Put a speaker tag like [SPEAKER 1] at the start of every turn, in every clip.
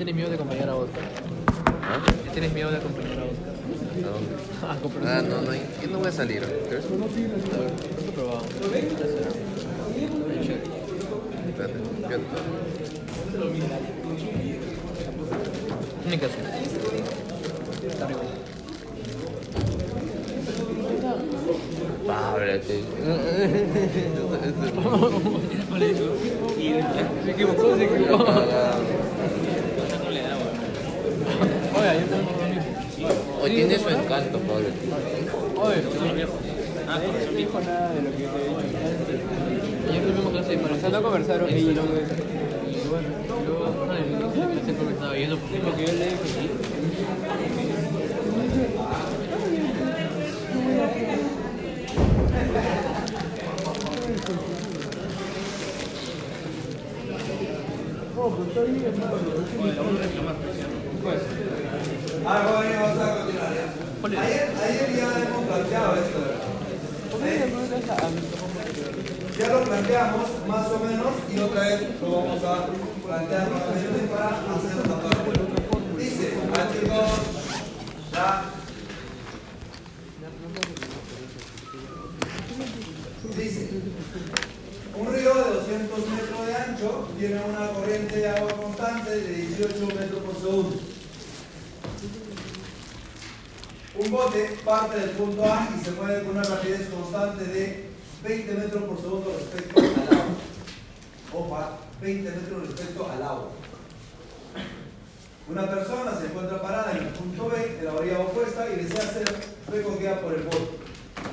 [SPEAKER 1] tienes miedo de acompañar a Oscar?
[SPEAKER 2] ¿Ah?
[SPEAKER 1] ¿Ya tienes miedo de acompañar a Oscar?
[SPEAKER 2] ¿A dónde?
[SPEAKER 1] Ah,
[SPEAKER 2] Ah, no, no, yo no voy a salir. ¿crees?
[SPEAKER 1] Nunca probado.
[SPEAKER 2] Espérate, yo-
[SPEAKER 1] Única sí. Está rico.
[SPEAKER 2] Pábrate.
[SPEAKER 1] Se equivocó, se equivocó. Oye, yo tengo lo mismo.
[SPEAKER 2] Hoy tiene su encanto, Pablo.
[SPEAKER 1] No dijo nada de lo que yo te he dicho. Ayer tuvimos clase de
[SPEAKER 3] Empezando a conversar, ok, y luego eso.
[SPEAKER 1] Y estaba viendo
[SPEAKER 3] Lo que yo le
[SPEAKER 4] Ah, ya vamos ya. Ayer, ayer ya hemos planteado esto. ¿eh? Ya lo planteamos más o menos y otra vez lo vamos a plantear nuevamente para hacer la parte. Dice, ah chicos, ya. Dice, un río de 200 metros de ancho tiene una corriente de agua constante de 18 metros por segundo. Un bote parte del punto A y se mueve con una rapidez constante de 20 metros por segundo respecto al agua. Opa, 20 metros respecto al agua. Una persona se encuentra parada en el punto B de la orilla opuesta y desea ser recogida por el bote.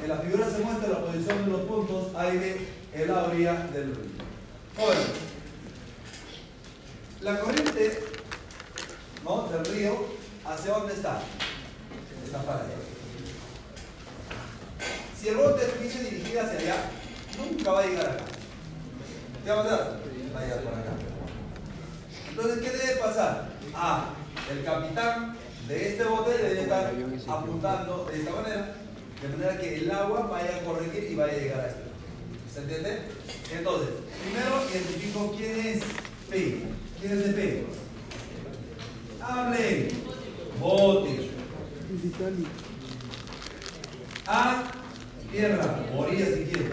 [SPEAKER 4] En la figura se muestra la posición de los puntos A y en la orilla del río. Bueno, la corriente ¿no? del río, ¿hacia dónde está? Está para allá. Si el bote quise dirigir hacia allá, nunca va a llegar acá. ¿Qué va a pasar? Va a llegar por acá. Entonces, ¿qué debe pasar? A, el capitán de este bote debe estar apuntando de esta manera, de manera que el agua vaya a corregir y vaya a llegar a esto. ¿Se entiende? Entonces, primero identifico quién es P. ¿Quién es de P? Hable. Bote. A, tierra, orilla si quiere.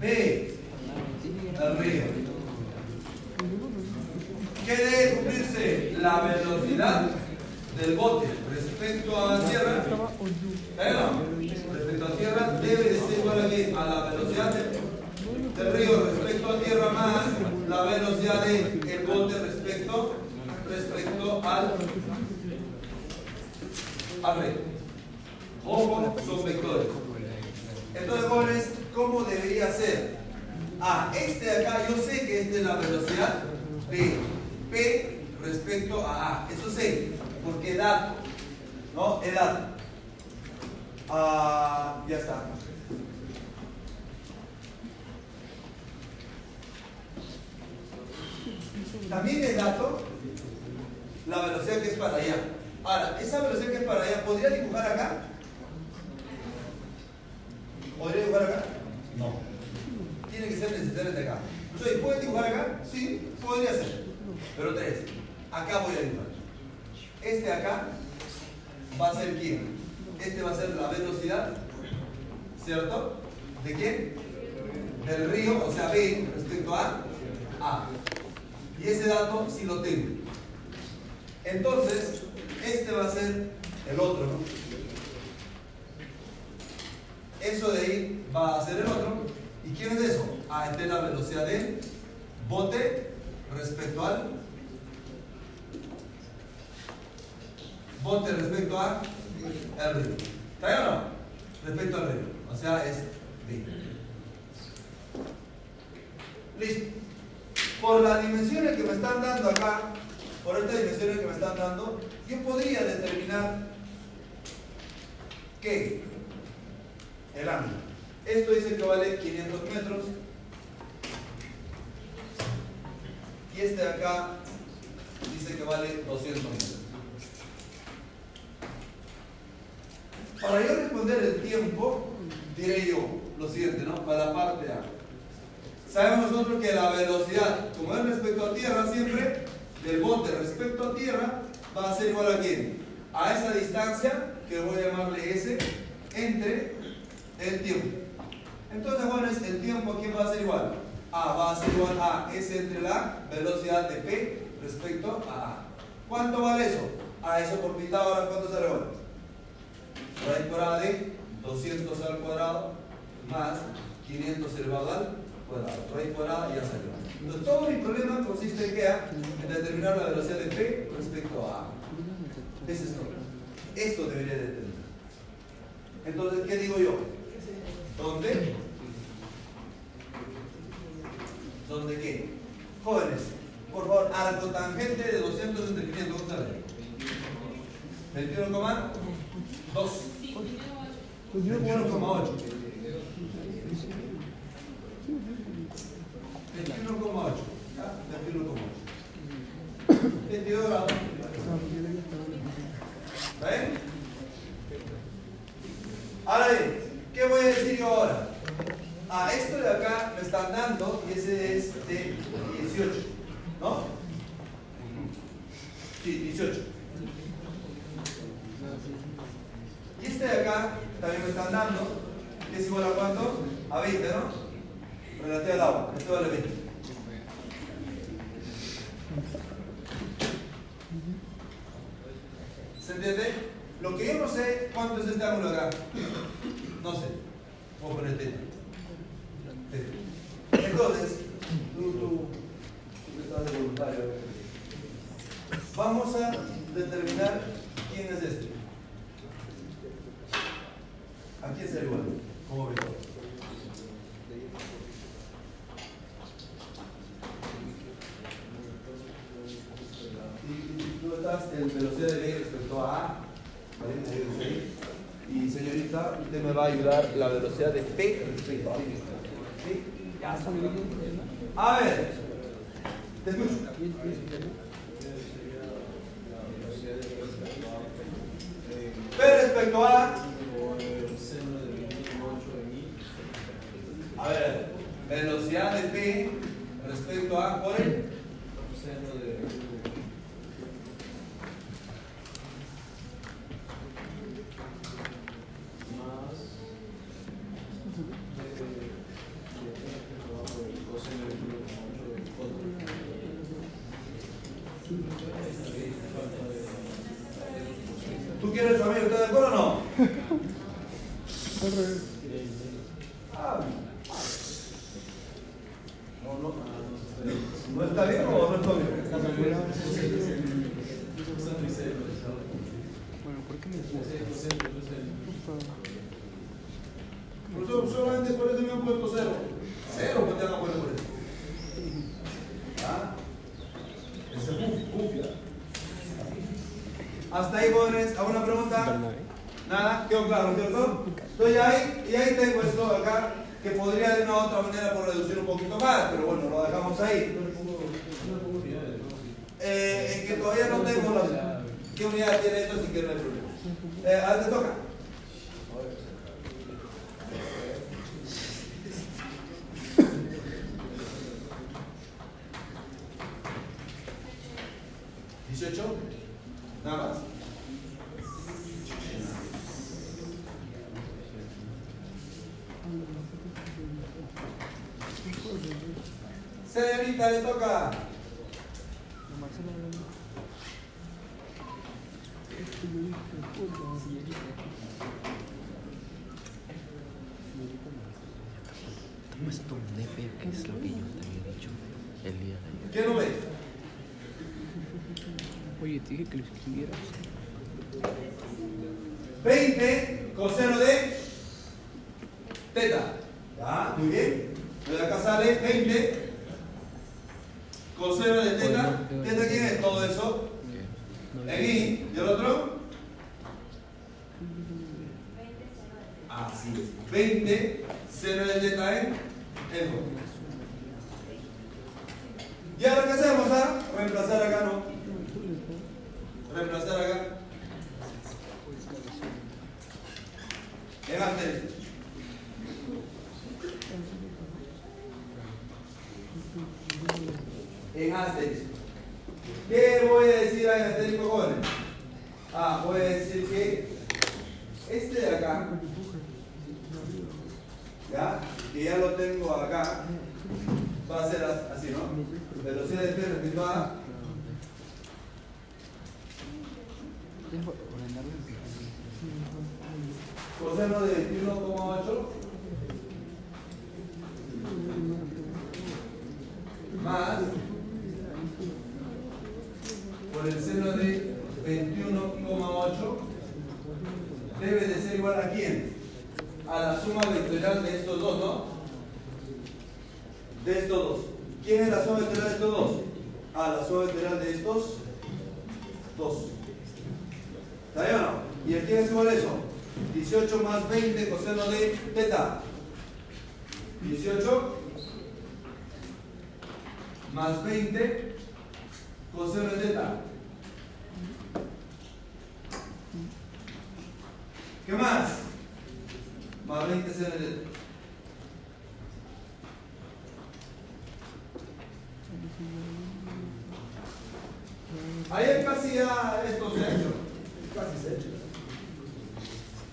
[SPEAKER 4] B, el río. ¿Qué debe cumplirse? La velocidad del bote respecto a la tierra. ¿Eh? Respecto a tierra debe de ser igual a, qué? a la velocidad del, del río respecto a tierra más la velocidad del bote respecto, respecto al al rey. Ojo, son vectores. Entonces, jóvenes, ¿cómo debería ser? A, este de acá, yo sé que esta es la velocidad de P respecto a A. Eso sé, porque dato, ¿no? Es dato. Ah, ya está. También es dato la velocidad que es para allá. Ahora, esa velocidad que es para allá, ¿podría dibujar acá? ¿Podría dibujar acá? No. Tiene que ser necesario de acá. Entonces, ¿puede dibujar acá? Sí, podría ser. Pero tres. Acá voy a dibujar. Este de acá va a ser quién? Este va a ser la velocidad, ¿cierto? ¿De quién? Del río, o sea, B respecto a A. Y ese dato sí lo tengo. Entonces, este va a ser el otro, ¿no? Eso de ahí va a ser el otro. ¿Y quién es eso? Ah, esta es la velocidad del bote respecto al bote respecto a el río. ¿Está bien o no? Respecto al río. O sea, es B. Listo. Por las dimensiones que me están dando acá, por estas dimensiones que me están dando, yo podría determinar que el ángulo. Esto dice que vale 500 metros. Y este de acá dice que vale 200 metros. Para yo responder el tiempo, diré yo lo siguiente, ¿no? Para la parte A. Sabemos nosotros que la velocidad, como es respecto a tierra siempre, del bote respecto a tierra, va a ser igual a quién? A esa distancia, que voy a llamarle S, entre el tiempo. Entonces, jóvenes, el tiempo, ¿a quién va a ser igual? A va a ser igual a S entre la velocidad de P respecto a A. ¿Cuánto vale eso? A eso por ahora, ¿cuánto sale ahora? Raíz cuadrada de 200 al cuadrado más 500 elevado al cuadrado. Raíz cuadrada ya salió. Entonces, todo mi problema consiste en, ¿qué? en determinar la velocidad de P respecto a A. Ese es todo. Esto debería de tener. Entonces, ¿qué digo yo? ¿Dónde? ¿Dónde qué? Jóvenes, por favor, arco tangente de 200 entre 500, ¿cuánto sale? 21,2. 21,8. 21,8. ¿Ya? 21,8. 22 grados. ¿Está bien? Ahora bien, ¿qué voy a decir yo ahora? A esto de acá me están dando y ese es de 18, Puesto un
[SPEAKER 2] nepe, que es lo que yo te había dicho el día de ayer.
[SPEAKER 4] ¿Qué no ves?
[SPEAKER 3] Oye, te dije que lo escribieras.
[SPEAKER 4] 20 coseno de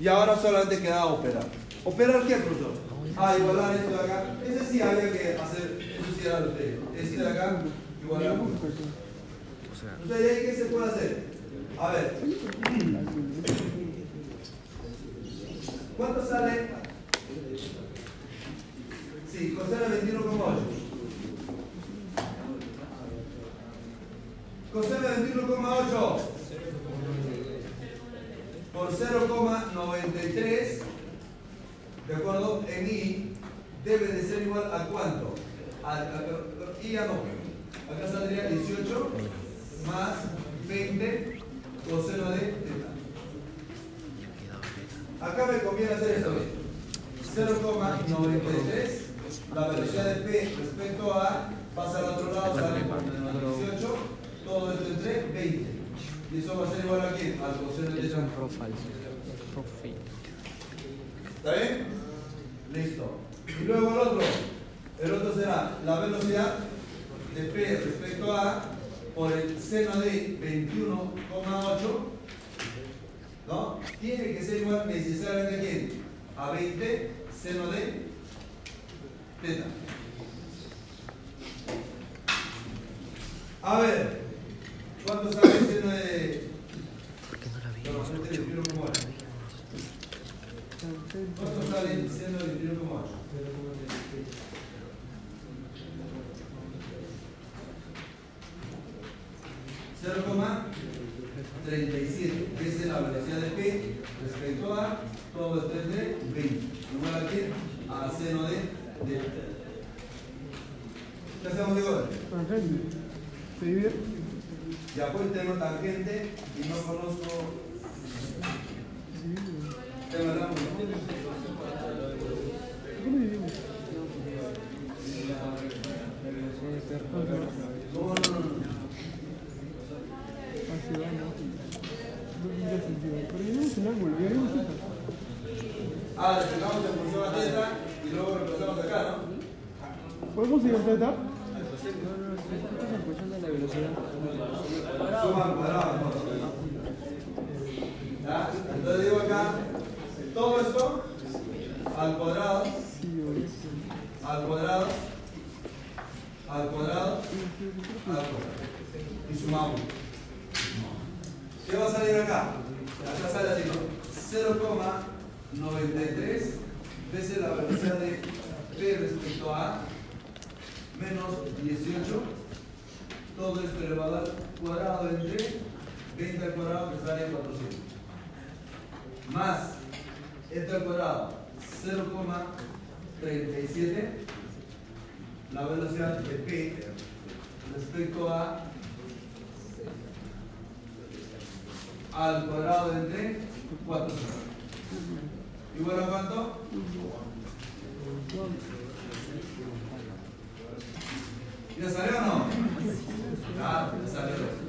[SPEAKER 4] Y ahora solamente queda operar. ¿Operar qué, profesor? Ah, igualar esto de acá. Ese sí había que hacer, eso sí era lo que Este de acá, igualar. Entonces, ¿de ahí qué se puede hacer? A ver. ¿Cuánto sale? Sí, coseno 21,8. Coseno 21,8 por 0,93, ¿de acuerdo? En I debe de ser igual a cuánto? A, a, a, I ya no. Acá saldría 18 más 20 coseno de teta. Acá me conviene hacer esto. 0,93 la velocidad de P respecto a pasa al otro lado, sale 18 todo esto entre 20 y eso va a ser igual a quién? Al coseno de. ¿Está bien? Listo. Y luego el otro. El otro será la velocidad de P respecto a por el seno de 21,8. ¿No? Tiene que ser igual necesariamente a quién? A 20 seno de teta. A ver, ¿cuánto sale seno de
[SPEAKER 2] ¿Por qué no la vi?
[SPEAKER 4] no, este de 21,8? ¿Cuánto sale seno de 21,8? Cero coma 37, que es la velocidad de P respecto a todo esto es de 20. Igual a qué? A seno de D. ¿Qué hacemos de ahora?
[SPEAKER 3] Tangente. ¿Se divide?
[SPEAKER 4] Ya pues tengo tangente y no conozco. Ángulo.
[SPEAKER 3] ¿Cómo dividimos?
[SPEAKER 4] No, no, no, no.
[SPEAKER 3] Así va, ¿no? Pero el ángulo.
[SPEAKER 4] Ah, le sacamos en función a teta y luego reemplazamos acá, ¿no?
[SPEAKER 3] ¿Podemos ir a teta?
[SPEAKER 1] en función de la velocidad.
[SPEAKER 4] Suma al cuadrado. Entonces digo acá, todo esto al cuadrado, al cuadrado, al cuadrado, al cuadrado. Y sumamos. ¿Qué va a salir acá? Acá sale así, ¿no? 0,93 veces la velocidad de P respecto a A menos 18 todo esto elevado al cuadrado entre 20 al cuadrado que sale 400 más esto al cuadrado 0,37 la velocidad de P respecto a al cuadrado entre 400 igual a cuánto? ¿Ya salió o no? Claro, ya salió.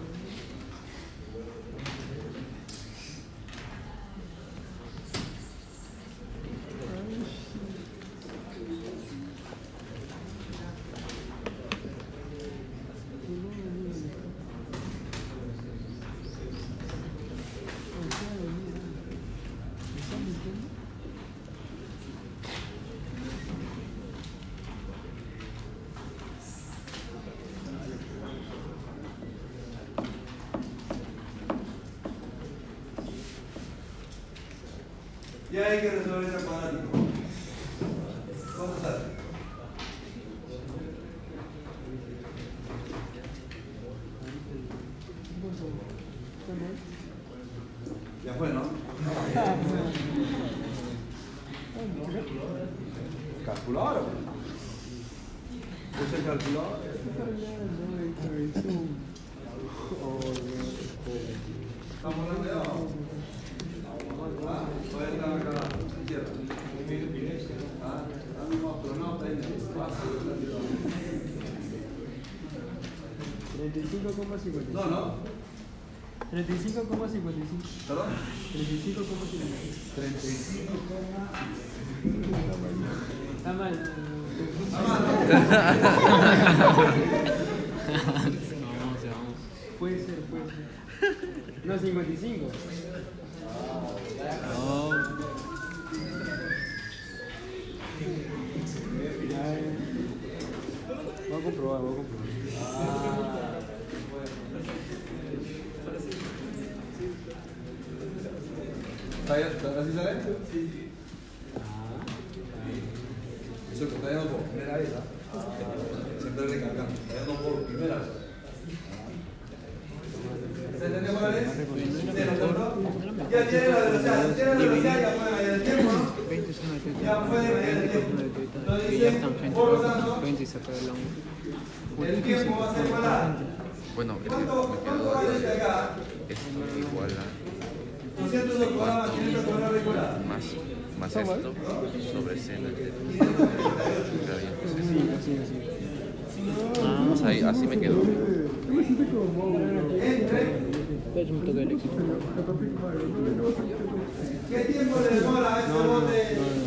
[SPEAKER 4] जय के रसोई से भारत
[SPEAKER 3] 35,55.
[SPEAKER 4] No, no.
[SPEAKER 3] 35,55.
[SPEAKER 4] ¿Perdón?
[SPEAKER 3] 35,55.
[SPEAKER 4] 35,
[SPEAKER 3] Está mal.
[SPEAKER 4] Está mal. ¿Así sale?
[SPEAKER 2] Sí, sí. sexto sobre
[SPEAKER 3] escenas así
[SPEAKER 2] me
[SPEAKER 4] quedo. ¿Qué tiempo le?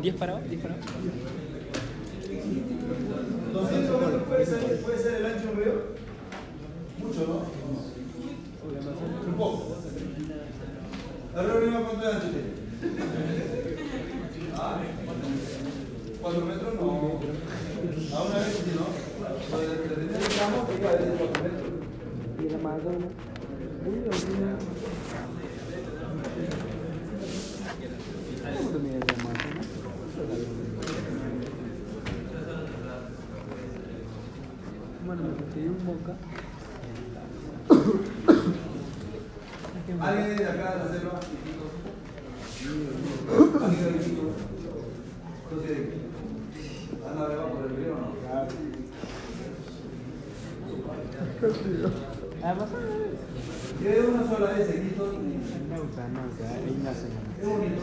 [SPEAKER 3] 10 para abajo, 10 para abajo.
[SPEAKER 4] Entonces, bueno, ¿puede ser, ¿puede ser el ancho río? Mucho, ¿no? Un poco. La reunión contra el ancho Ah, ¿Cuatro metros? No. A una vez, ¿no? El que metros.
[SPEAKER 3] Y la más Uy, la Bueno, me metí un boca.
[SPEAKER 4] ¿Alguien de acá de la selva? ¿Alguien de aquí? Entonces, navegado por el río o no?
[SPEAKER 3] Además,
[SPEAKER 4] yo una sola vez en Quito.
[SPEAKER 3] Nauta, Nauta, ahí nace.
[SPEAKER 4] Es bonito.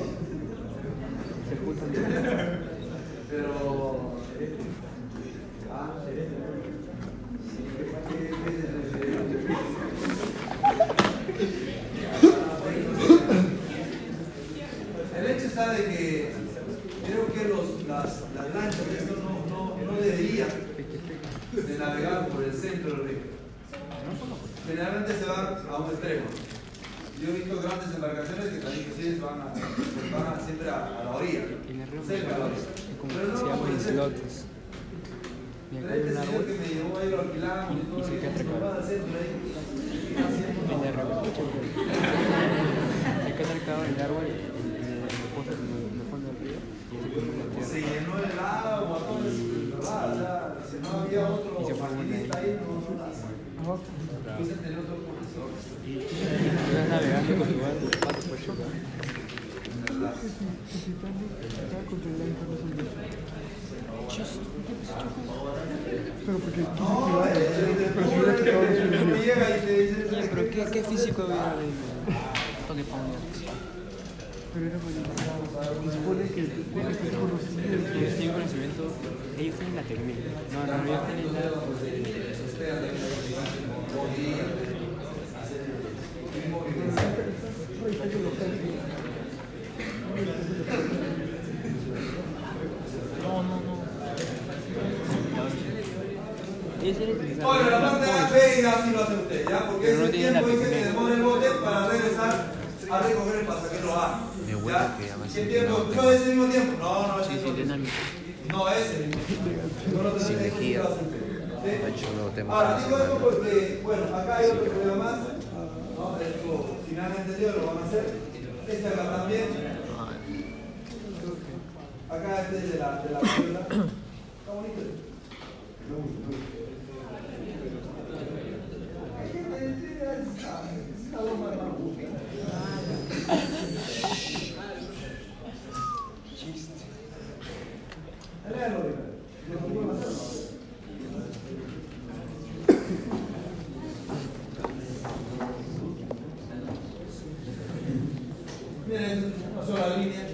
[SPEAKER 4] La línea.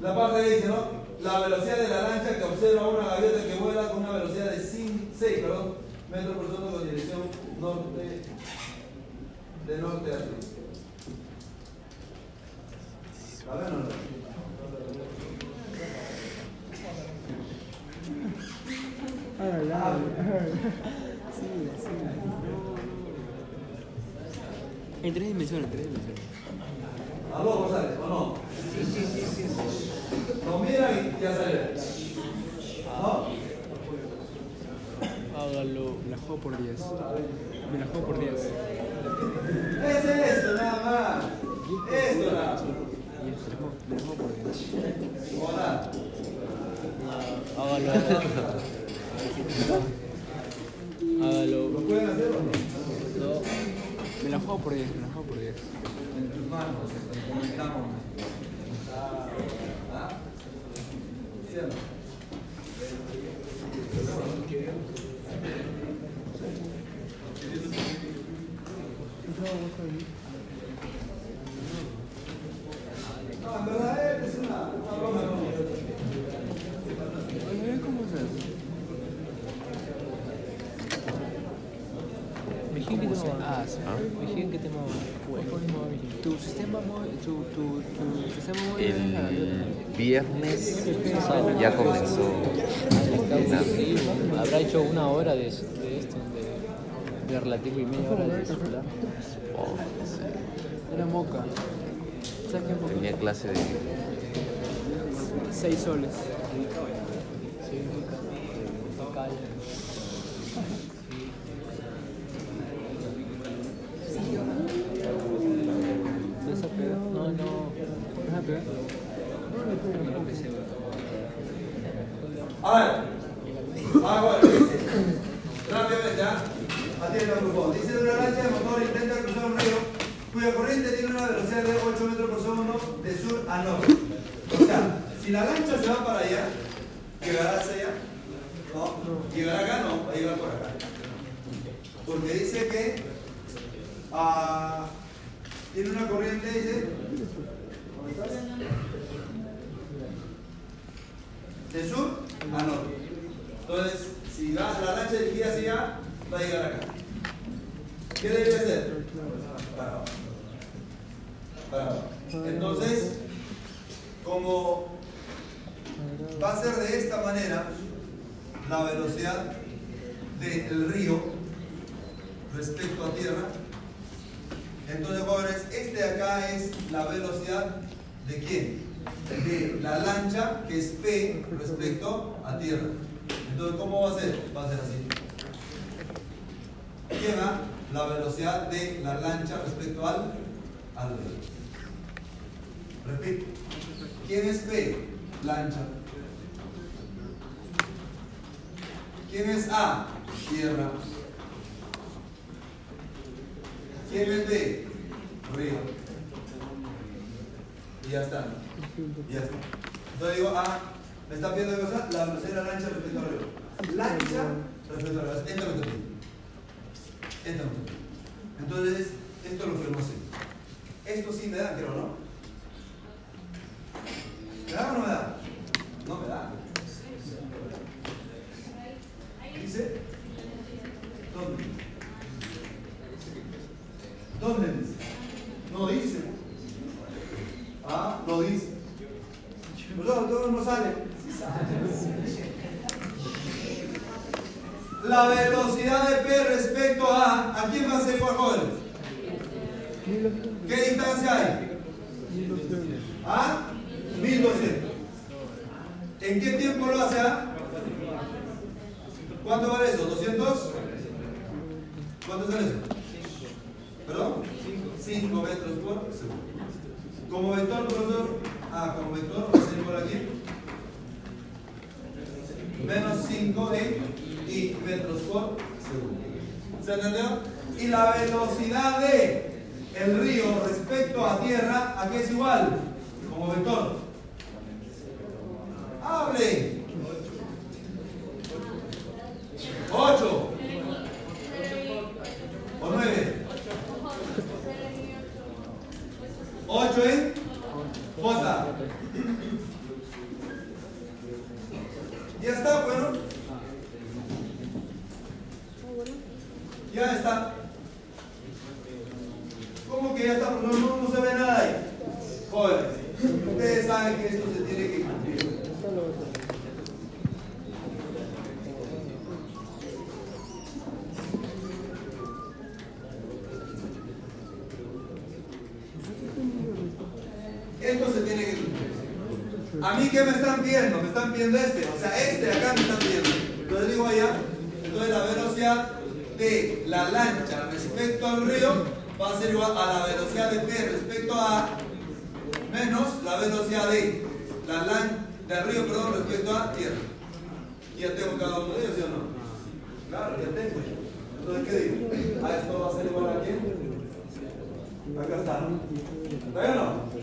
[SPEAKER 4] La parte dice, ¿no? La velocidad de la lancha que observa una gaviota que vuela con una velocidad de 6 perdón, metros por segundo con dirección norte, de norte a sur. ¿La ven o no?
[SPEAKER 3] En tres dimensiones, en tres dimensiones.
[SPEAKER 4] ¿Aló, González, o no? Lo miran y ya sale. ¿No?
[SPEAKER 3] Hágalo. Me la juego por 10. Me la juego por 10.
[SPEAKER 4] Es esto nada más. Esto nada más.
[SPEAKER 3] Me la juego por 10.
[SPEAKER 4] O nada.
[SPEAKER 3] Hágalo. Hágalo.
[SPEAKER 4] ¿Lo pueden hacer o no?
[SPEAKER 3] Me la juego por 10, me la juego por 10.
[SPEAKER 4] En tus manos, comentamos. ¿Ah? ¿Sí o no? No, en verdad es una, una broma. ¿no?
[SPEAKER 3] Oye, ¿cómo se hace?
[SPEAKER 1] Vigil que te mueva.
[SPEAKER 3] Ah, sí.
[SPEAKER 1] Vigil que te mueva.
[SPEAKER 3] Tu sistema móvil, tu, tu, tu sistema móvil es la
[SPEAKER 2] El
[SPEAKER 3] gaviota.
[SPEAKER 2] viernes ya comenzó.
[SPEAKER 1] Habrá hecho una hora de, de esto, de, de relativo y media hora de circular.
[SPEAKER 2] Oh, no sé.
[SPEAKER 3] Era moca. ¿Sabes qué es moca?
[SPEAKER 2] Tenía clase de
[SPEAKER 3] 6 soles.
[SPEAKER 1] Sí, moca. Cal.
[SPEAKER 3] ¿No se pega?
[SPEAKER 1] No, no.
[SPEAKER 3] ¿No se pega?
[SPEAKER 4] A ver. Ah, bueno, dice. Rápidamente, ¿ah? Atienda, por favor. Dice una lancha de motor intenta cruzar un río cuya corriente tiene una velocidad de 8 metros por segundo de sur a norte. O sea, si la lancha se va para allá, ¿llegará hacia allá? ¿No? ¿Llegará acá? No, va a llegar por acá. Porque dice que ah, tiene una corriente, dice. ¿Dónde estás? De sur a norte. Entonces, si va la lancha dirigida hacia allá, va a llegar acá. ¿Qué debe hacer? Para abajo. Para abajo. Entonces, como va a ser de esta manera la velocidad del río respecto a tierra, entonces jóvenes, este de acá es la velocidad de quién? De la lancha que es P respecto a tierra. Entonces, ¿cómo va a ser? Va a ser así. Lleva la velocidad de la lancha respecto al, al río. Repito. ¿Quién es P? Lancha. ¿Quién es A? Tierra. ¿Quién es B? Río. Y ya está. Ya está. Entonces digo, ah, me está pidiendo cosa, la velocidad de la lancha respecto al río. Lancha respecto al río. Esto es lo que. Esto. Entonces, esto es lo que queremos hacer. Esto sí me da, creo, ¿no? ¿Me da o no me da? No me da. dice? ¿Dónde? ¿Dónde dice? No dice. Ah, no dice. Nosotros no sale. La velocidad de P respecto a ¿a quién va a ser favor? ¿Qué distancia hay? 1200. ¿Ah? 1200. ¿En qué tiempo lo hace? A? ¿Cuánto vale eso? ¿200? ¿Cuánto es eso? ¿Perdón? 5 metros por segundo. Como vector, profesor. Ah, como vector, ser por aquí. Menos 5 de y metros por segundo. ¿Se entendió? Y la velocidad de el río respecto a tierra, ¿a qué es igual? Como vector. Hable. 8 o 9. 8 en J. Ya está, bueno. Ya está. ¿Cómo que ya está? No, no, no se ve nada ahí. Jóvenes, ustedes saben que esto se tiene que cumplir. A mí, ¿qué me están pidiendo? Me están pidiendo este. O sea, este acá me están pidiendo. Entonces digo allá. Entonces la velocidad de la lancha respecto al río va a ser igual a la velocidad de P respecto a menos la velocidad de la lancha del río, perdón, respecto a tierra. Y ya tengo cada uno de ellos, ¿sí o no? Claro, ya tengo. Entonces, ¿qué digo? A esto va a ser igual a quién? Acá está. ¿Está bien o no?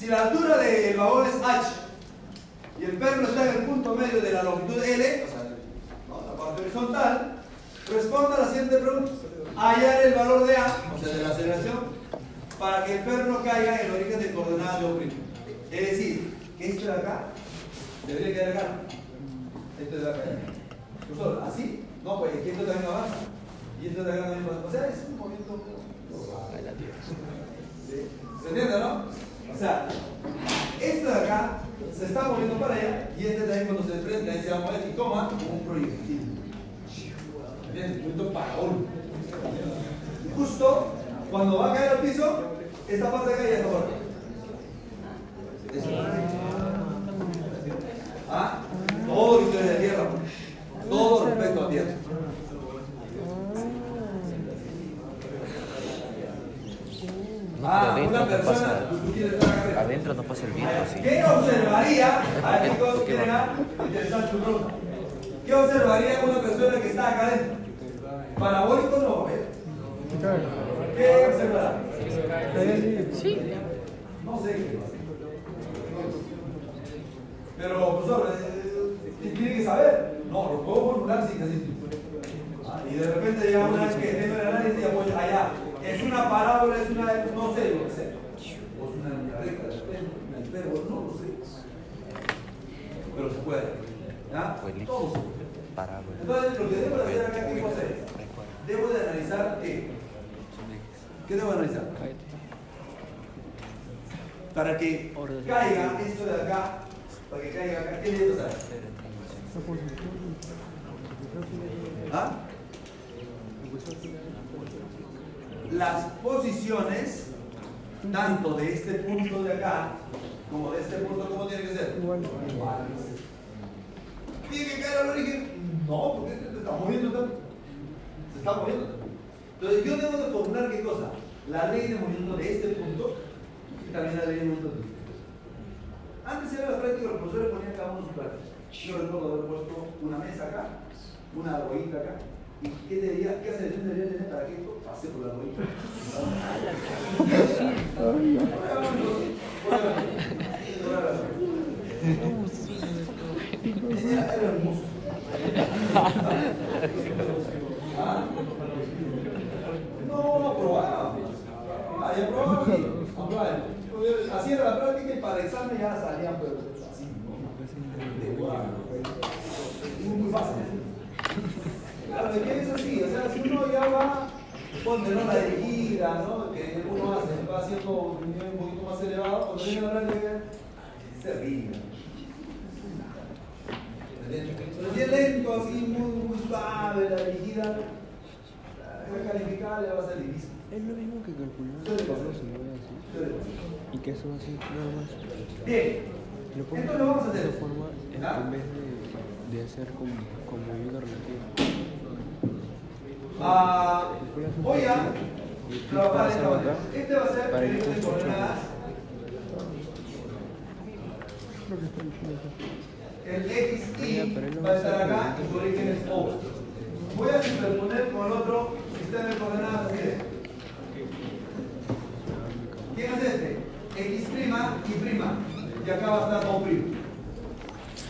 [SPEAKER 4] Si la altura del vagón es h y el perno está en el punto medio de la longitud L, o sea, ¿no? la parte horizontal, responda a la siguiente pregunta. Hallar el valor de A, o sea, de la aceleración, para que el perno caiga en el origen de coordenadas de O'. Es decir, que esto de acá debería quedar acá. Esto de acá. Profesor, ¿así? No, pues aquí esto también avanza. Y esto de acá también avanza. O sea, es un movimiento. ¿Se entiende, no? O sea, esto de acá se está moviendo para allá y este también cuando se desprende ahí se va a mover y toma un proyectil. ¿Entiendes? Un movimiento parabólico. Justo cuando va a caer al piso, esta parte de acá y esta parte. Eso. ¿Ah? Todo historia de tierra. Todo respecto a tierra. Ah,
[SPEAKER 2] pero
[SPEAKER 4] una
[SPEAKER 2] adentro no
[SPEAKER 4] persona,
[SPEAKER 2] pasa.
[SPEAKER 4] tú, tú quieres estar acá arriba.
[SPEAKER 2] Adentro no pasa el viento, sí.
[SPEAKER 4] ¿Qué observaría? A ver, chicos. Interesante. ¿Qué observaría una persona que está acá adentro? Parabólico no ver. ¿Qué observará?
[SPEAKER 3] Sí.
[SPEAKER 4] No sé qué pasa. Pero, profesor, eh, tiene que saber. No, lo puedo formular sin decir. Ah, Y de repente llega una vez que tengo el análisis y apoyo allá. Es una parábola, es una, no sé, lo que sea. O es una línea recta, de repente, una no lo sé. Pero se puede. ¿Ya?
[SPEAKER 2] Abuelito.
[SPEAKER 4] Todo se puede.
[SPEAKER 2] Parábola.
[SPEAKER 4] Entonces, lo que debo de hacer acá, ¿qué debo hacer? Debo de analizar qué. ¿Qué debo de analizar? Para que caiga esto de acá, para que caiga acá, ¿qué debo hacer? ¿Ah? Las posiciones, tanto de este punto de acá, como de este punto, ¿cómo tiene que ser?
[SPEAKER 3] Igual.
[SPEAKER 4] Iguales. ¿Tiene que caer al origen? No, porque se está moviendo tanto. Se está moviendo. Entonces yo debo de formular qué cosa? La ley de movimiento de este punto Y también la ley de momentos de Antes era la práctica, los profesores ponían cada uno su práctica. Yo recuerdo haber puesto una mesa acá, una argollita acá. ¿Y qué, debería, qué aceleración debería tener para que esto pase por la argollita? Era, hermoso. No, aprobaba. Ya aprobaba aquí. Aprobaba. Así era la práctica y para el examen ya salían, pero así. Muy fácil. Claro, ¿de qué es así? O sea, si uno ya va, ponte ¿no? la dirigida, ¿no? Que uno hace, va haciendo un nivel un poquito más elevado, cuando viene a hablar de se ríe. Pero si es lento, así, muy, muy suave, la dirigida, la calificada le va a ser difícil.
[SPEAKER 3] Es lo mismo que calcular. Y que eso así, nada más.
[SPEAKER 4] Bien,
[SPEAKER 3] Lo pongo
[SPEAKER 4] Esto lo vamos a
[SPEAKER 3] de
[SPEAKER 4] hacer.
[SPEAKER 3] esa forma en, en vez de, de hacer como, como ayuda relativa.
[SPEAKER 4] Ah, voy a trabajar esta manera. Este va a ser el índice de coordenadas. El x y
[SPEAKER 3] pero él lo
[SPEAKER 4] va a estar acá y su origen es O. Voy a superponer con el otro sistema de coordenadas así de. ¿Quién es este? X' y prima. Y acá va a estar O'.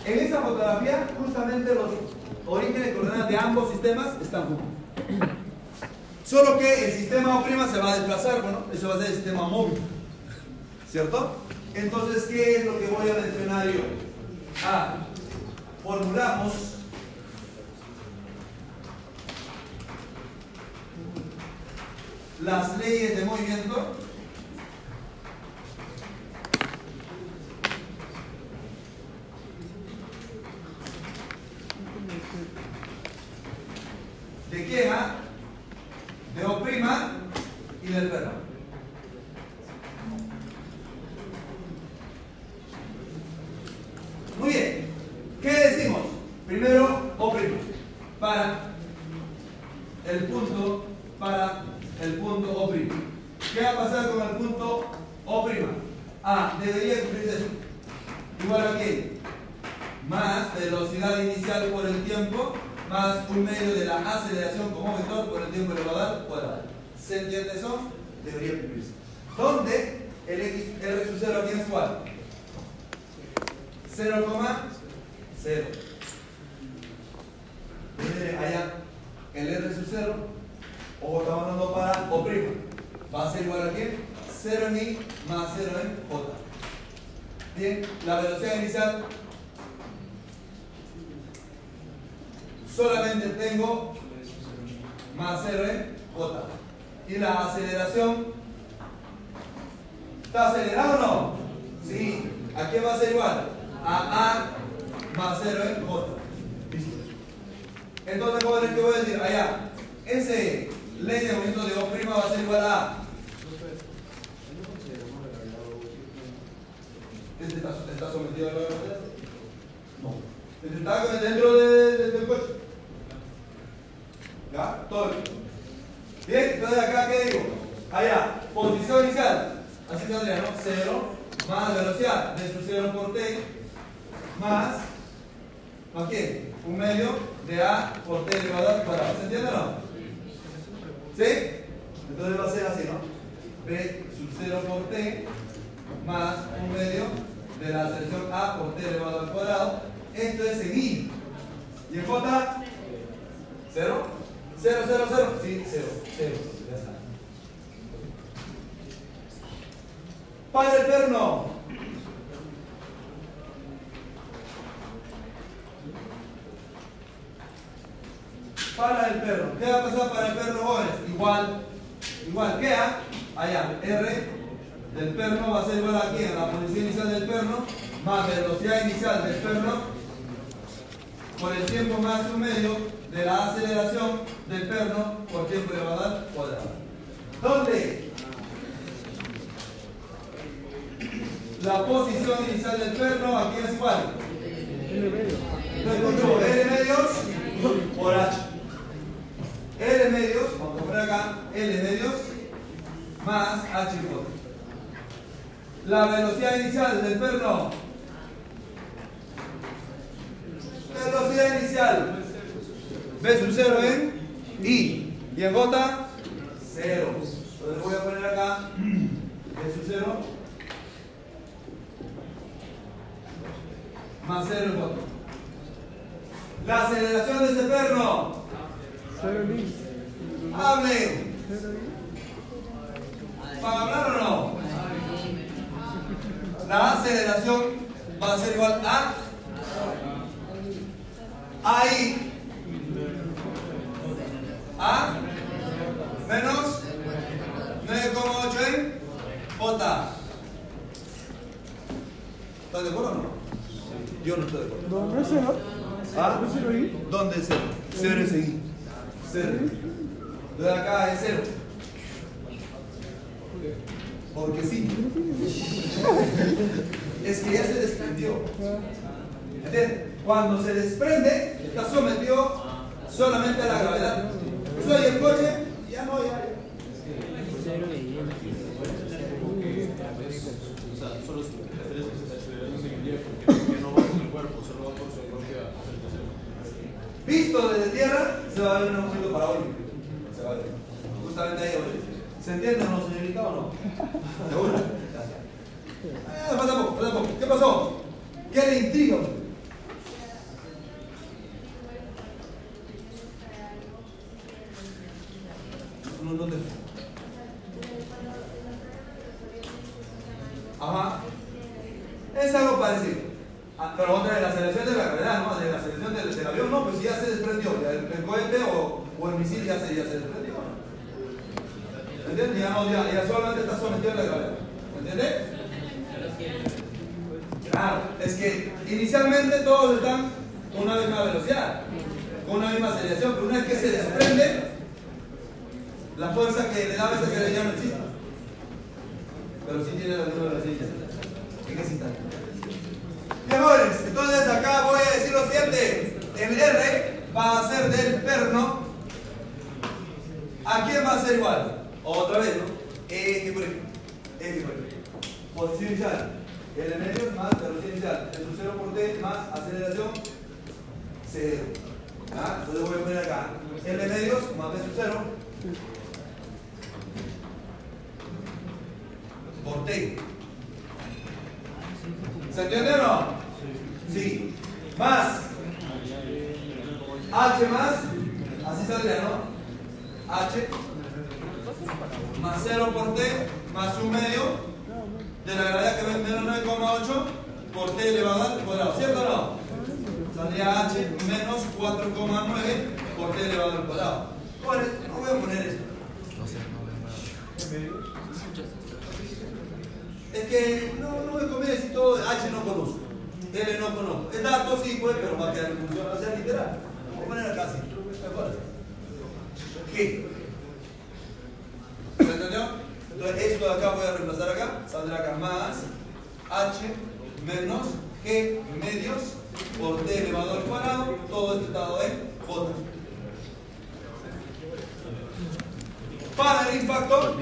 [SPEAKER 4] En esa fotografía, justamente los orígenes de coordenadas de ambos sistemas están juntos. Solo que el sistema O' se va a desplazar, bueno, eso va a ser el sistema móvil. ¿Cierto? Entonces, ¿qué es lo que voy a mencionar yo? Ah, formulamos las leyes de movimiento de queja, de O' y del perro. Muy bien. ¿Qué decimos? Primero, O'. Para el punto, para el punto O'. ¿Qué va a pasar con el punto O'? Ah, debería cumplirse eso. Igual a qué? Más velocidad inicial por el tiempo, más un medio de la aceleración como vector por el tiempo elevado al cuadrado. ¿Se entiende eso? Debería cumplirse. ¿Dónde el x, r sub 0 aquí es igual? 0,0. Miren allá, el R sub 0, o estamos dando para O', va a ser igual a qué? 0 en I más 0 en J. Bien, la velocidad inicial solamente tengo más 0 en J. Y la aceleración, ¿está acelerado o no? Sí. ¿A qué va a ser igual? A A más 0 en J. Listo. Entonces, ¿cómo es que voy a decir? Allá, ese ley de movimiento de O' va a ser igual a A. ¿Este está, sometido a la? No. Este está dentro de- de- del coche. ¿Ya? Todo. Bien, entonces acá, ¿qué digo? Allá, posición inicial. Así tendría, ¿no? 0 más velocidad de su 0 por t más, ¿más? Un medio de a por t elevado al cuadrado. ¿Se entiende o no? ¿Sí? Entonces va a ser así, ¿no? b sub 0 por t más un medio de la aceleración a por t elevado al cuadrado. Esto es en i. ¿Y en j? ¿Cero? ¿Cero, cero, cero? Sí, cero, cero. Ya está. Para el perno. Para el perno. ¿Qué va a pasar para el perno, jóvenes? Igual. Igual. ¿Qué? ah? Allá. R del perno va a ser igual aquí en la posición inicial del perno más velocidad inicial del perno por el tiempo más un medio de la aceleración del perno por tiempo elevado al cuadrado. ¿Dónde? La posición inicial del perno aquí es igual. Entonces pongo L medios por H. L medios, vamos a poner acá L medios más H por La velocidad inicial del perno. Velocidad inicial. B sub 0 en I. Y en J, 0. Entonces voy a poner acá B sub 0 más 0 en J. La aceleración de este perno. Hablen. ¿Para hablar o no? La aceleración va a ser igual a ahí a menos 9,8 en J. ¿Estás de acuerdo o no? Yo no estoy de acuerdo.
[SPEAKER 3] ¿Dónde es cero?
[SPEAKER 4] ¿Ah?
[SPEAKER 3] ¿Dónde es cero ahí?
[SPEAKER 4] ¿Dónde es cero? Cero es ahí. Cero. De acá es cero. Porque sí. Es que ya se desprendió. ¿Entiendes? Cuando se desprende, está sometido solamente a la gravedad. Soy el coche, ya no, ya. Visto desde tierra, se va a ver un movimiento parabólico. Se va a ver. Justamente ahí. ¿Se entiende o no, señorita, o no? ¿Seguro? Eh, falta poco, falta poco. ¿Qué pasó? ¿Qué le intriga? No. Ajá. Es algo parecido. Ah, pero otra de la aceleración de la gravedad, ¿no? De la aceleración del, avión, no, pues ya se desprendió. el, el cohete o, o el misil ya se, ya se desprendió. ¿Entiendes? Ya, no, ya, ya solamente está sometido a la gravedad. ¿Entiendes? Claro, es que inicialmente todos están con una misma velocidad, con una misma aceleración, pero una vez que se desprende, la fuerza que le daba esa aceleración ya no existe. Pero sí tiene la misma ese instante. Bien, jóvenes, entonces acá voy a decir lo siguiente. El R va a ser del perno. ¿A quién va a ser igual? Otra vez, ¿no? Eje. Eje por eje. Posición inicial. L medios más velocidad inicial. El 0 por T más aceleración 0. ¿Ah? Entonces voy a poner acá. L medios más B sub 0 por T. ¿Se entiende o no? Sí. Más. H más. Así saldría, ¿no? H. Más 0 por T. Más un medio. De la gravedad que ven menos 9,8 por T elevado al cuadrado. ¿Cierto o no? Saldría H menos 4,9 por T elevado al cuadrado. Bueno, no voy a poner esto.
[SPEAKER 2] No sé, no veo nada.
[SPEAKER 4] Es que no, no me conviene decir todo, H no conozco, L no conozco. El dato sí, pues, pero va a quedar en función, o sea, literal. Voy a poner acá así. Mejor. G. ¿Se entendió? Entonces, esto de acá voy a reemplazar acá, saldrá acá más H menos G medios por T elevado al cuadrado, todo esto estado en J. Para el impacto,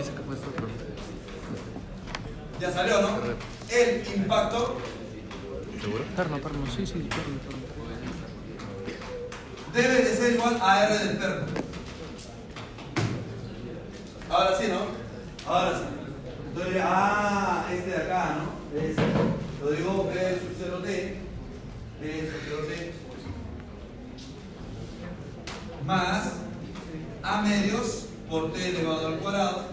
[SPEAKER 4] ya salió, ¿no? El impacto
[SPEAKER 2] ¿Seguro?
[SPEAKER 3] Perno, perno, sí, sí, perno, perno.
[SPEAKER 4] debe de ser igual a R del perno. Ahora sí, ¿no? Ahora sí. Entonces, ah, este de acá, ¿no? Este. Lo digo B sub 0T. B sub 0T. Más A medios por T elevado al cuadrado.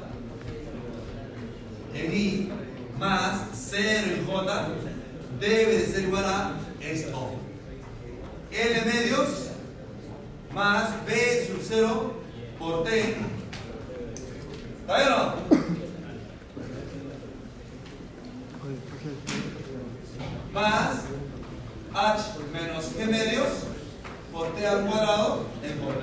[SPEAKER 4] En I más 0 en J debe de ser igual a esto. L medios más B sub 0 por T. ¿Está bien no? Más H menos G medios por T al cuadrado en J.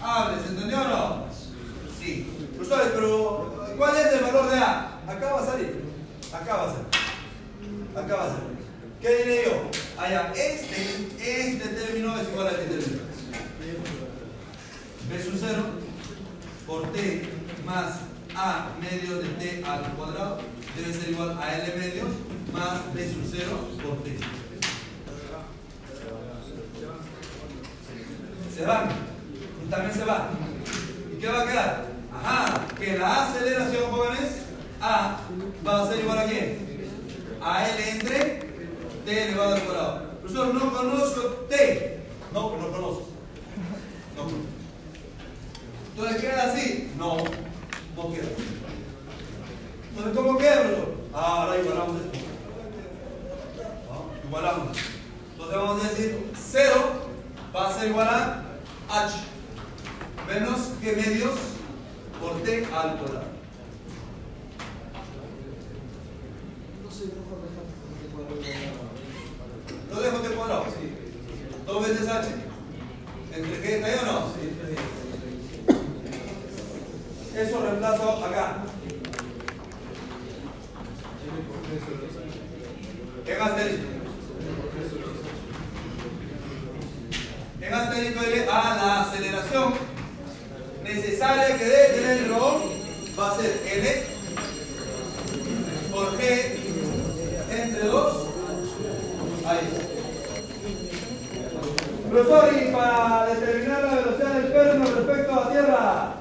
[SPEAKER 4] Hable, ¿se entendió o no? Sí. Profesores, pero ¿cuál es el valor de A? Acá va a salir. Acá va a salir. Acá va a salir. ¿Qué diré yo? Allá, este, este término es igual a este término. B sub 0 por T más A medio de T al cuadrado debe ser igual a L medios más B sub 0 por T. Se van. Y también se va. ¿Y qué va a quedar? Ajá, que la aceleración, jóvenes, A va a ser igual a quién? A L entre T elevado al cuadrado. Profesor, no conozco T. No, no conozco. No. Entonces queda así. No, no queda. Entonces, ¿cómo queda, profesor? Ahora igualamos esto. Igualamos. Entonces vamos a decir 0 va a ser igual a H menos que medios por T al cuadrado. ¿Lo dejo T cuadrado? Sí. ¿Dos veces H? ¿Entre G está ahí o no? Sí. Eso reemplazo acá. En asterisco. En asterisco L a la aceleración necesaria que debe tener el robot va a ser L por G entre 2. Ahí. Profesor, y para determinar la velocidad del perno respecto a la Tierra,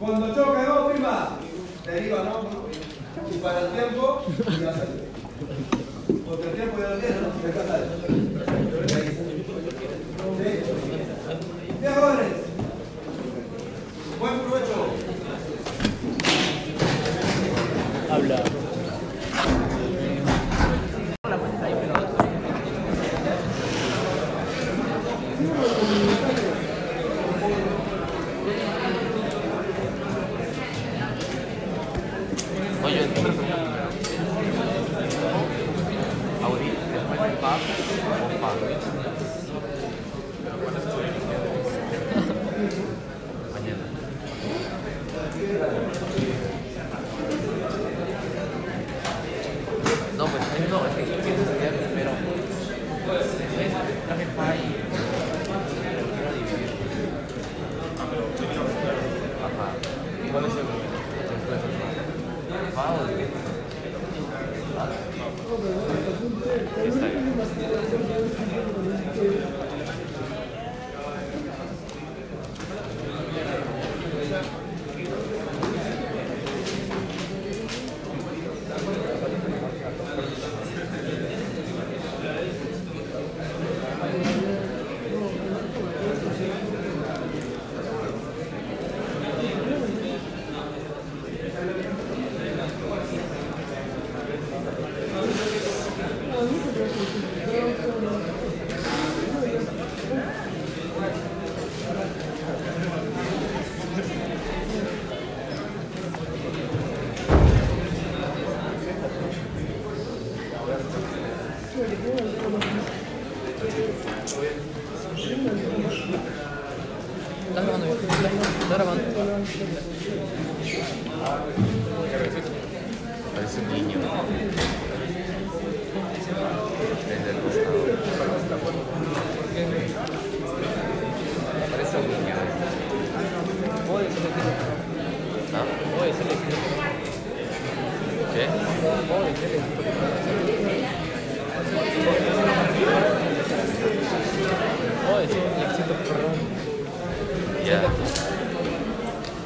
[SPEAKER 4] cuando choca, ¿no, prima? Deriva, ¿no? Y para el tiempo, y salir. Porque el tiempo ya lo tiene, ¿no? Acá sale. ¿Sí? Jóvenes. Buen provecho.
[SPEAKER 2] Habla.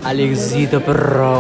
[SPEAKER 3] Алекс Зита Про.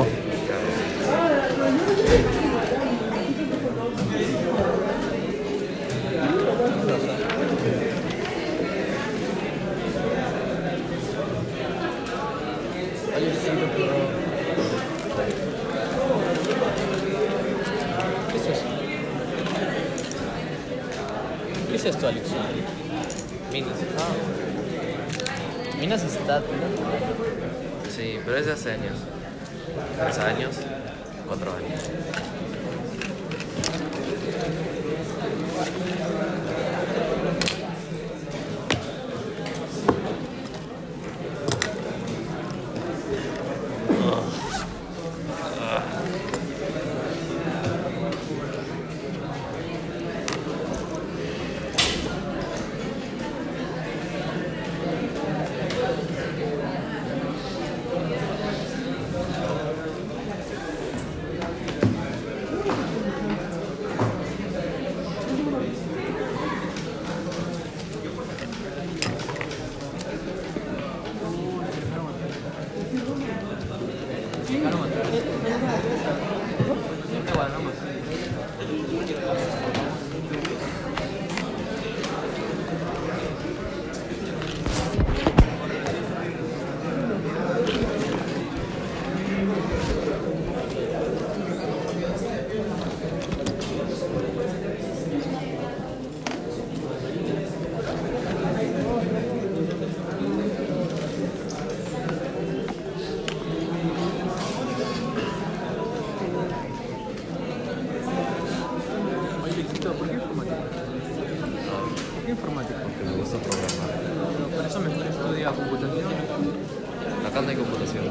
[SPEAKER 5] Acá no hay computación.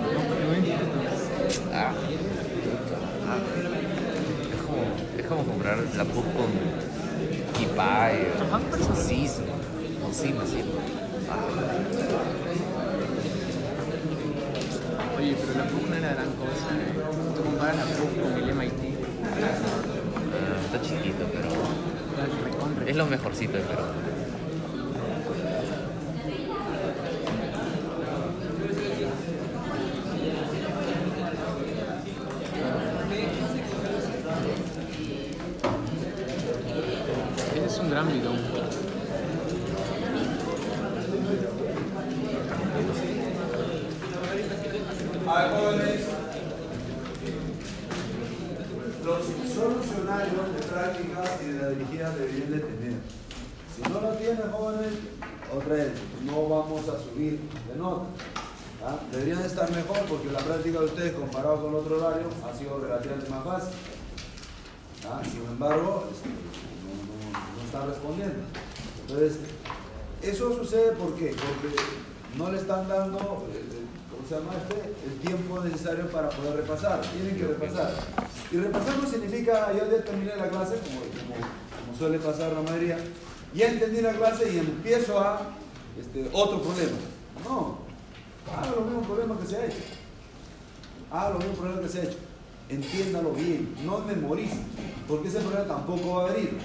[SPEAKER 5] Ah. Ah. Es como, es como comprar la PUC con Kipay o CIS o CIM, así. Ah.
[SPEAKER 3] Oye, pero la PUC no era gran cosa. ¿eh? Tú comparas la PUC con el MIT.
[SPEAKER 5] Ah, está chiquito, pero es lo mejorcito de Perú.
[SPEAKER 3] Ese es un gran bidón.
[SPEAKER 4] A ver, jóvenes. Los solucionarios de prácticas y de la dirigida deberían de tener. Si no lo tienen, jóvenes, otra vez, no vamos a subir de nota. ¿ah? Estar mejor porque la práctica de ustedes comparado con otro horario ha sido relativamente más fácil. Sin embargo, este, no, no- están respondiendo. Entonces, eso sucede ¿por qué? porque no le están dando, eh, eh, ¿cómo se llama este? El tiempo necesario para poder repasar. Tienen que repasar. Y repasar no significa, yo ya terminé la clase, como suele pasar la mayoría, ya entendí la clase y empiezo a este, otro problema. No, haga los mismos problemas que se ha hecho. Haga los mismos problemas que se ha hecho. Entiéndalo bien, no memorice, porque ese problema tampoco va a venir.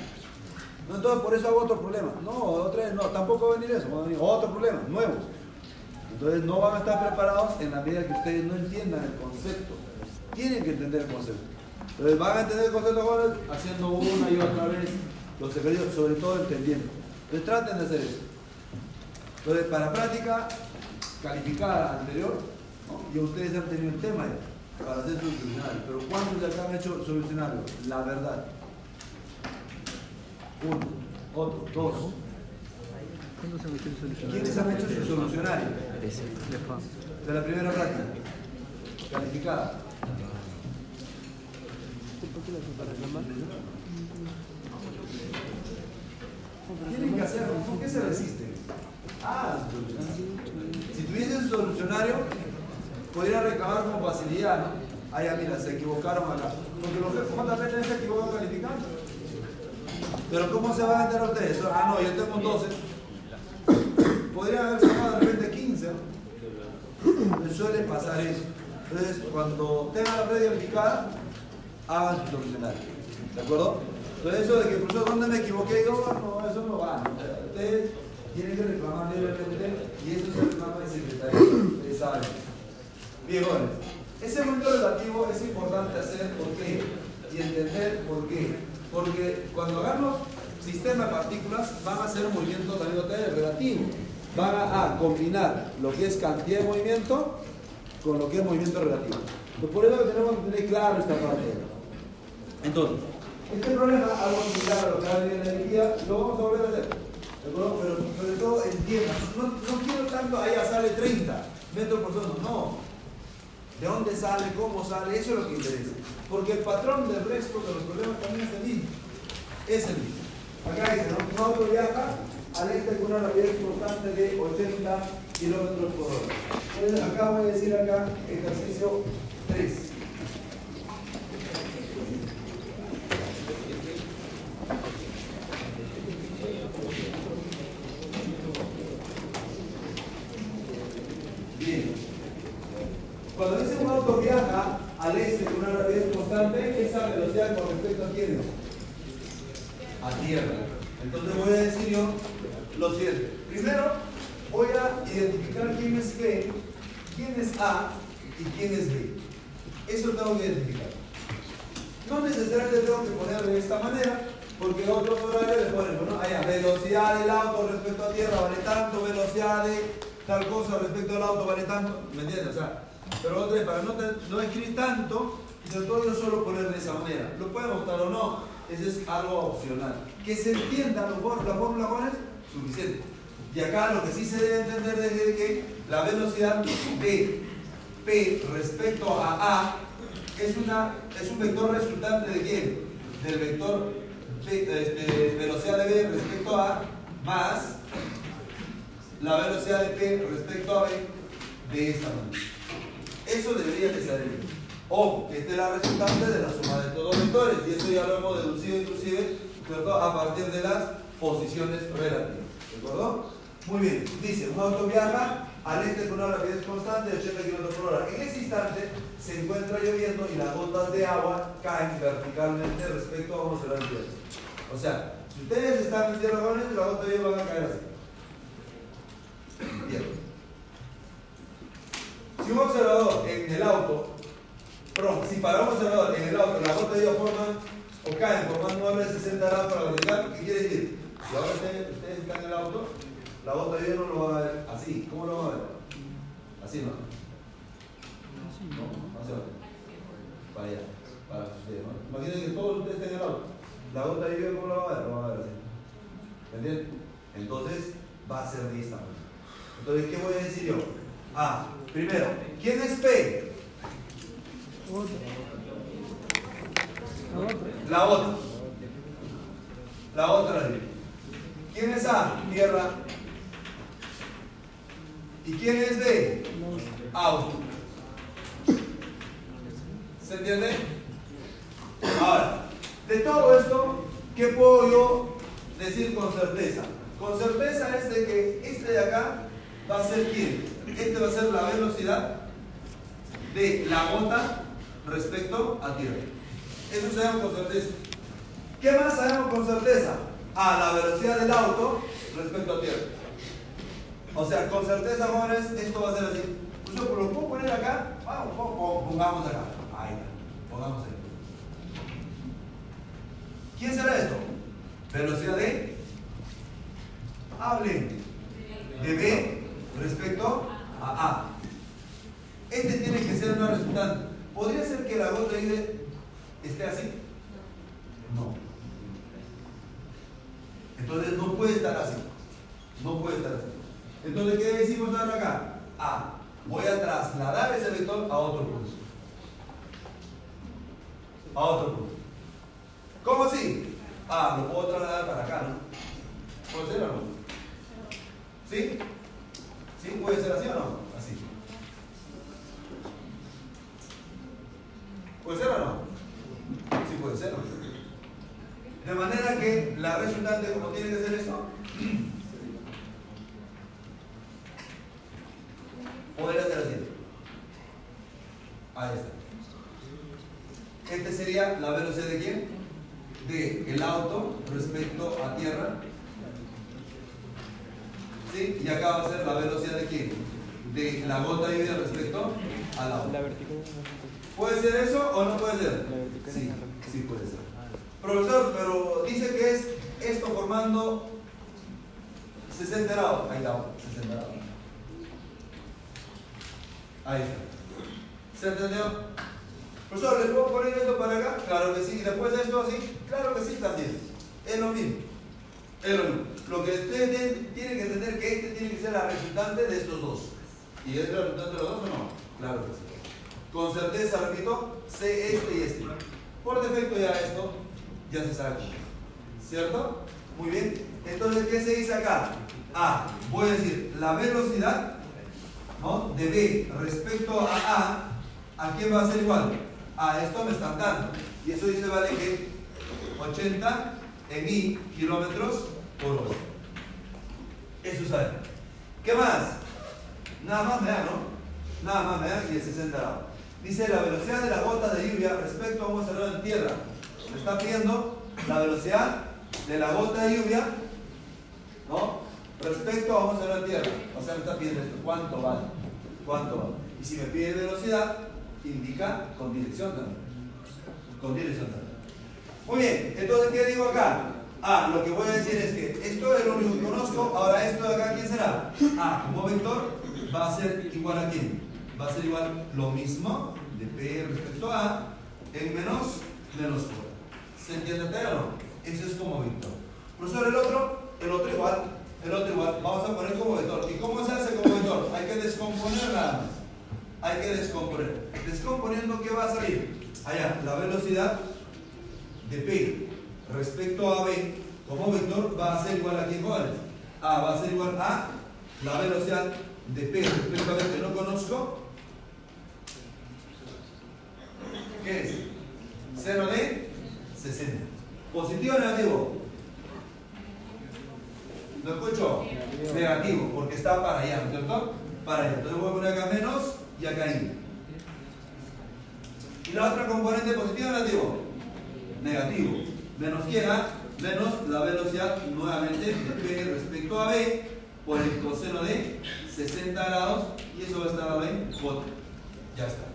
[SPEAKER 4] Entonces por eso hago otro problema. No, otra vez no, tampoco va a venir eso, va a venir otro problema, nuevo. Entonces no van a estar preparados en la medida que ustedes no entiendan el concepto. Tienen que entender el concepto. Entonces van a entender el concepto ahora haciendo una y otra vez los ejercicios, sobre todo entendiendo. Entonces traten de hacer eso. Entonces para práctica calificada anterior, ya ustedes han tenido el tema para hacer solucionario. Pero ¿cuántos de acá han hecho solucionario? La verdad. Uno, otro, dos. ¿Quiénes han hecho su solucionario? De la primera práctica. Calificada. Tienen que hacerlo. ¿Por qué se resisten? Ah, tuviesen su solucionario, podrían reclamar con facilidad, ¿no? Ah, ya mira, se equivocaron acá. Porque los veces se equivocan calificando. Pero ¿cómo se van a enterar ustedes? Ah, no, yo tengo un 12. Podrían haber sacado de repente 15. ¿no? Suele pasar eso. Entonces, cuando tengan la red calificada, hagan su solucionario. ¿De acuerdo? Entonces, eso de que, profesor, ¿dónde me equivoqué? Yo, no, eso no va. ¿no? Ustedes tienen que reclamar libremente y eso se reclama. Ustedes saben. Bien, jóvenes. Ese momento relativo es importante hacer por qué y entender por qué. Porque cuando hagamos sistema de partículas van a hacer movimiento también otra vez relativo. Van a, combinar lo que es cantidad de movimiento con lo que es movimiento relativo. Entonces, por eso que tenemos que tener claro esta parte. Entonces, este problema, algo similar a lo que ha en la energía, lo vamos a volver a hacer. Pero sobre todo entiendan. No, no quiero tanto, ya sale 30 metros por segundo. No. ¿De dónde sale? ¿Cómo sale? Eso es lo que interesa. Porque el patrón del resto de los problemas también es el mismo. Es el mismo. Acá dice, ¿no? un auto viaja al este con una rapidez constante de 80 kilómetros por hora. Entonces, acá voy a decir acá ejercicio 3. Bien. Cuando dice un auto viaja al este con una rapidez constante, esa velocidad respecto a tierra. Entonces voy a decir yo lo siguiente. Primero voy a identificar quién es B, quién es A y quién es B. Eso tengo que identificar. No necesariamente tengo que poner de esta manera, porque otros horarios le ponen, ¿no? Allá, velocidad del auto respecto a tierra vale tanto, velocidad de tal cosa respecto al auto vale tanto, ¿me entiendes? O sea, pero otra vez, para no escribir tanto, sobre todo yo solo poner de esa manera. Lo pueden votar o no, eso es algo opcional. Que se entienda la fórmula, la fórmula cuál es suficiente. Y acá lo que sí se debe entender es que la velocidad de P respecto a A es, una, es un vector resultante de quién? Del vector velocidad de B respecto a A más la velocidad de P respecto a B de esta manera. Eso debería de saber. O que esta es la resultante de la suma de todos los vectores. Y eso ya lo hemos deducido inclusive a partir de las posiciones relativas. ¿De acuerdo? Muy bien. Dice, un auto viaja al este con una rapidez constante de 80 km por hora. En ese instante se encuentra lloviendo y las gotas de agua caen verticalmente respecto a vamos a ver tierra. O sea, si ustedes están en tierra con las gotas de agua van a caer así. Bien. Si un observador en el auto, perdón, si para un observador en el auto las gotas de agua forman o caen formando un ángulo de 60 grados para la vertical, ¿qué quiere decir? Si ahora ustedes, ustedes están en el auto, la gota de agua no lo va a ver así. ¿Cómo lo va a ver? Así no. No, hacia abajo. Para allá, para ustedes. ¿no? Imaginen que todos ustedes estén en el auto. La gota de lluvia, ¿cómo la va a ver? Lo va a ver así. ¿Me entienden? Entonces, va a ser de esta manera. Entonces, ¿qué voy a decir yo? Ah, primero, ¿quién es P? La otra. La otra. ¿Quién es A? Tierra. ¿Y quién es B? Auto. ¿Se entiende? Ahora, de todo esto, ¿qué puedo yo decir con certeza? Con certeza es de que este de acá va a ser quién? Este va a ser la velocidad de la gota respecto a tierra. Eso sabemos con certeza. ¿Qué más sabemos con certeza? A la velocidad del auto respecto a tierra. O sea, con certeza, jóvenes, esto va a ser así. Pues yo lo puedo poner acá. Vamos, pon- pon- pongamos acá. Ahí está. Pongamos ahí. ¿Quién será esto? Velocidad de. Hablen. De B respecto a A. Este tiene que ser una resultante. ¿Podría ser que la gota de esté así? No. Entonces no puede estar así. No puede estar así. Entonces, ¿qué decimos ahora acá? A. Voy a trasladar ese vector a otro punto. A otro punto. ¿Cómo así? Ah, lo puedo trasladar para acá, ¿no? ¿Puede ser o no? ¿Sí? ¿Sí? ¿Puede ser así o no? ¿Puede ser o no? Sí puede ser. De manera que la resultante, como tiene que ser esto, podría ser así. Ahí está. Este sería la velocidad de quién? De el auto respecto a tierra. ¿Sí? Y acá va a ser la velocidad de quién? De la gota de lluvia respecto al auto.
[SPEAKER 3] La vertical
[SPEAKER 4] ¿Puede ser eso o no puede ser? Sí,
[SPEAKER 3] es
[SPEAKER 4] sí puede ser. Profesor, pero dice que es esto formando 60 grados. Ahí está, 60 grados. Ahí está. ¿Se entendió? Profesor, ¿le puedo poner esto para acá? Claro que sí. ¿Y después esto así? Claro que sí también. Es lo mismo. Es lo mismo. Lo que ustedes tienen, tienen que entender que este tiene que ser la resultante de estos dos. ¿Y es la resultante de los dos o no? Claro que sí. Con certeza, repito, sé este y este. Por defecto ya esto ya se sabe. ¿Cierto? Muy bien. Entonces, ¿qué se dice acá? A, voy a decir, la velocidad de B respecto a A, ¿a quién va a ser igual? A esto me están dando. Y eso dice, vale, que 80 en I kilómetros por hora. Eso sabe. ¿Qué más? Nada más me da, ¿no? Nada más me da y de 60 grados. Dice la velocidad de la gota de lluvia respecto a un observador en tierra. Me está pidiendo la velocidad de la gota de lluvia, ¿no? Respecto a un observador en tierra. O sea, me está pidiendo esto. ¿Cuánto vale? ¿Cuánto vale? Y si me pide velocidad, indica con dirección también. Con dirección también. Muy bien, entonces, ¿qué digo acá? Ah, lo que voy a decir es que esto es lo único que conozco, ahora esto de acá, ¿quién será? Ah, como vector va a ser igual a quién? Va a ser igual lo mismo de P respecto a A en menos menos 4. ¿Se entiende o no? Eso es como vector. Profesor, el otro, el otro igual, el otro igual, vamos a poner como vector. ¿Y cómo se hace como vector? Hay que descomponer nada más. Hay que descomponer. Descomponiendo, ¿qué va a salir? Allá, la velocidad de P respecto a B como vector va a ser igual a quién igual. A va a ser igual a la velocidad de P respecto a B que no conozco. ¿Qué es? 0 de 60. ¿Positivo o negativo? ¿Lo escucho? Negativo, porque está para allá, ¿no es cierto? Para allá. Entonces voy a poner acá menos y acá y. ¿Y la otra componente positiva o negativo? Negativo. Menos quién menos la velocidad nuevamente de P respecto a B por el coseno de 60 grados y eso va a estar en J. Ya está.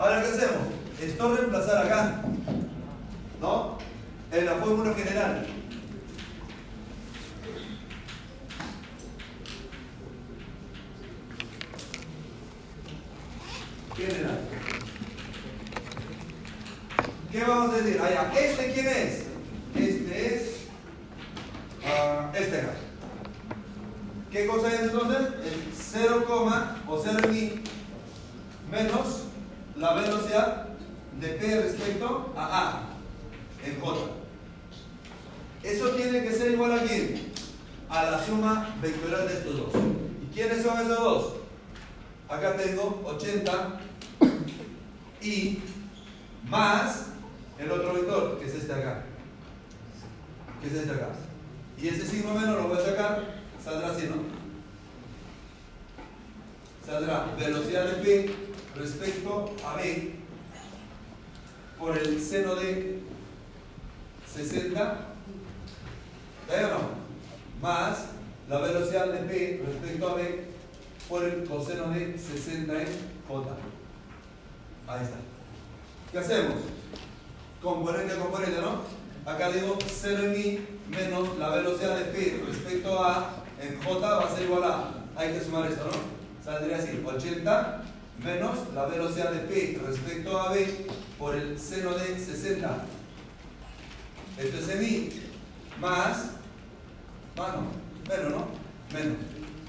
[SPEAKER 4] Ahora, ¿qué hacemos? Esto reemplazar acá, ¿no? En la fórmula general. General. ¿Qué vamos a decir? Allá, ¿este quién es? Este es uh, este acá. ¿Qué cosa es entonces? El 0, o 0 en menos la velocidad de P respecto a A en J. Eso tiene que ser igual a quién? A la suma vectorial de estos dos. ¿Y quiénes son esos dos? Acá tengo 80 y más el otro vector, que es este acá. Que es este acá. Y ese signo menos lo voy a sacar, saldrá así, ¿no? Saldrá velocidad de P respecto a B por el seno de 60, ¿eh? Más la velocidad de P respecto a B por el coseno de 60 en J. Ahí está. ¿Qué hacemos? Componente a componente, ¿no? Acá digo 0 en I menos la velocidad de P respecto a en J va a ser igual a. Hay que sumar esto, ¿no? Saldría así: 80 menos la velocidad de P respecto a B por el seno de 60. Esto es en I más, mano, menos, ¿no? Menos.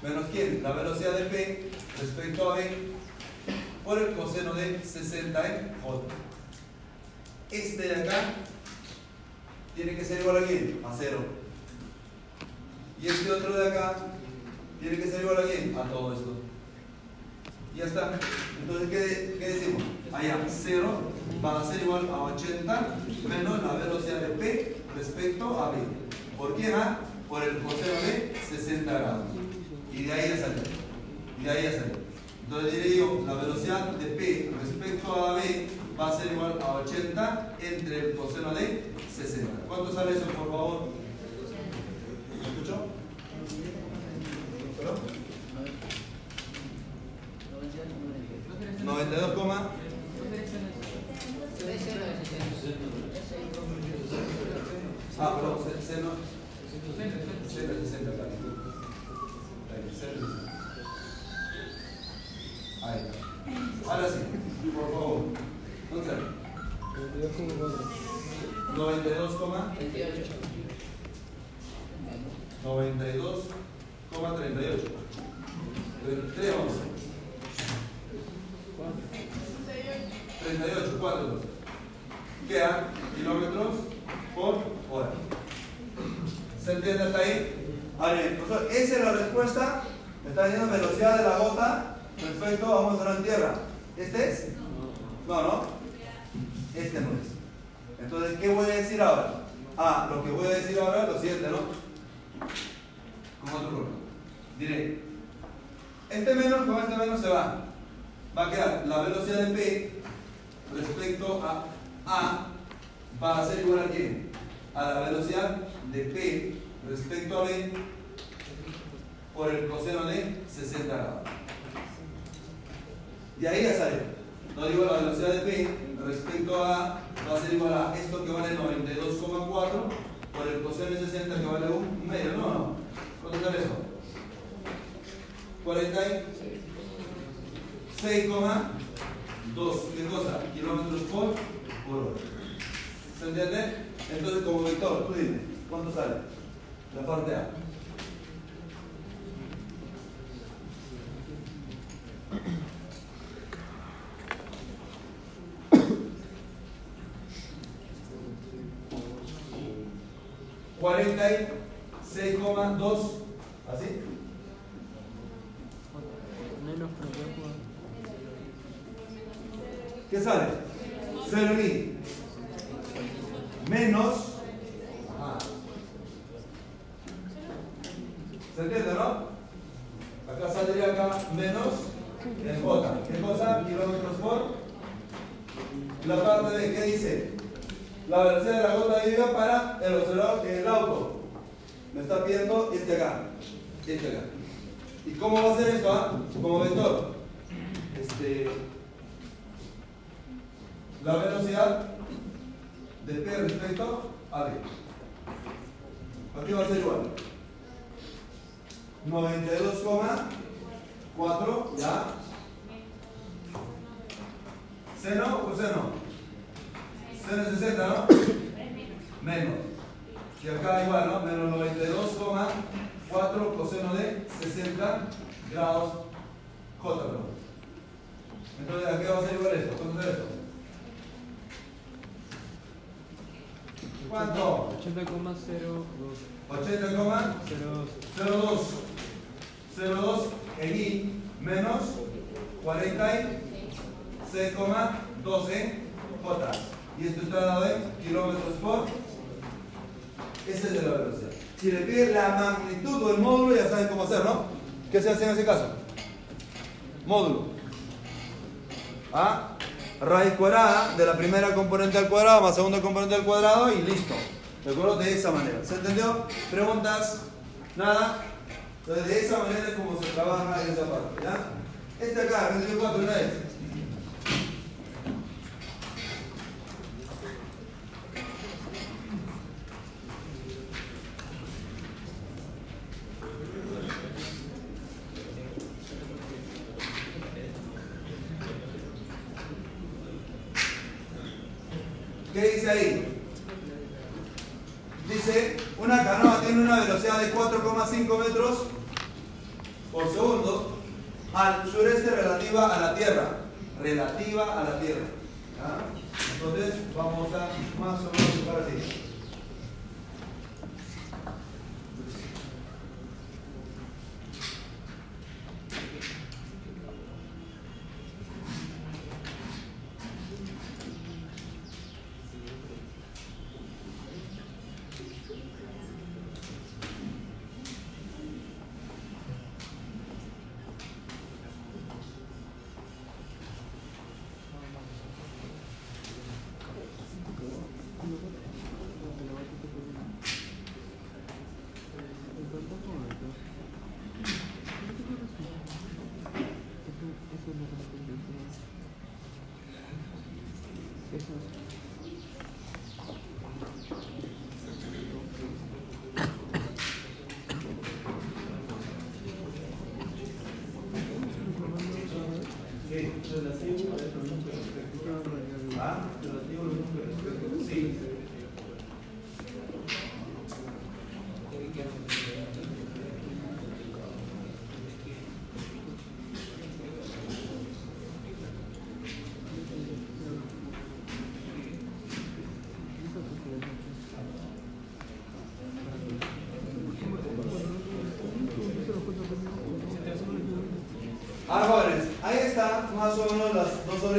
[SPEAKER 4] ¿Menos quién? La velocidad de P respecto a B por el coseno de 60 en J. Este de acá tiene que ser igual a quién? A 0. Y este otro de acá tiene que ser igual a quién? A todo esto. Ya está. Entonces, ¿qué, qué decimos? Allá, 0 va a ser igual a 80 menos la velocidad de P respecto a B. ¿Por qué A? Por el coseno de 60 grados. Y de ahí ya sale. Y de ahí ya sale. Entonces diré yo, la velocidad de P respecto a B va a ser igual a 80 entre el coseno de 60. ¿Cuánto sale eso, por favor? ¿Me escuchó? ¿Se entiende, no? Acá saldría acá menos en J. ¿Qué cosa? Kilómetros por. La parte de qué dice? La velocidad de la gota lluvia para el observador en el auto. Me está pidiendo este acá. Este acá. ¿Y cómo va a ser esto? ah? Como vector. Este, la velocidad de P respecto a B. Aquí va a ser igual. 92,4 ya. Seno o seno. Seno es 60, ¿no? Menos. Y acá igual, ¿no? Menos 92,4 coseno de 60 grados J. Entonces, ¿a qué va a ser igual esto? ¿Cuánto es esto? ¿Cuánto?
[SPEAKER 3] 80,02.
[SPEAKER 4] 80,02. 02 en I menos 46,12 J. Y esto está dado en kilómetros por. Ese es de la velocidad. Si le pide la magnitud o el módulo, ya saben cómo hacer, ¿no? ¿Qué se hace en ese caso? Módulo. A raíz cuadrada de la primera componente al cuadrado más segunda componente al cuadrado y listo. ¿De acuerdo? De esa manera. ¿Se entendió? ¿Preguntas? ¿Nada? Entonces, de esa manera es como se trabaja esa parte. ¿ya? Este acá, 24, una vez. Más o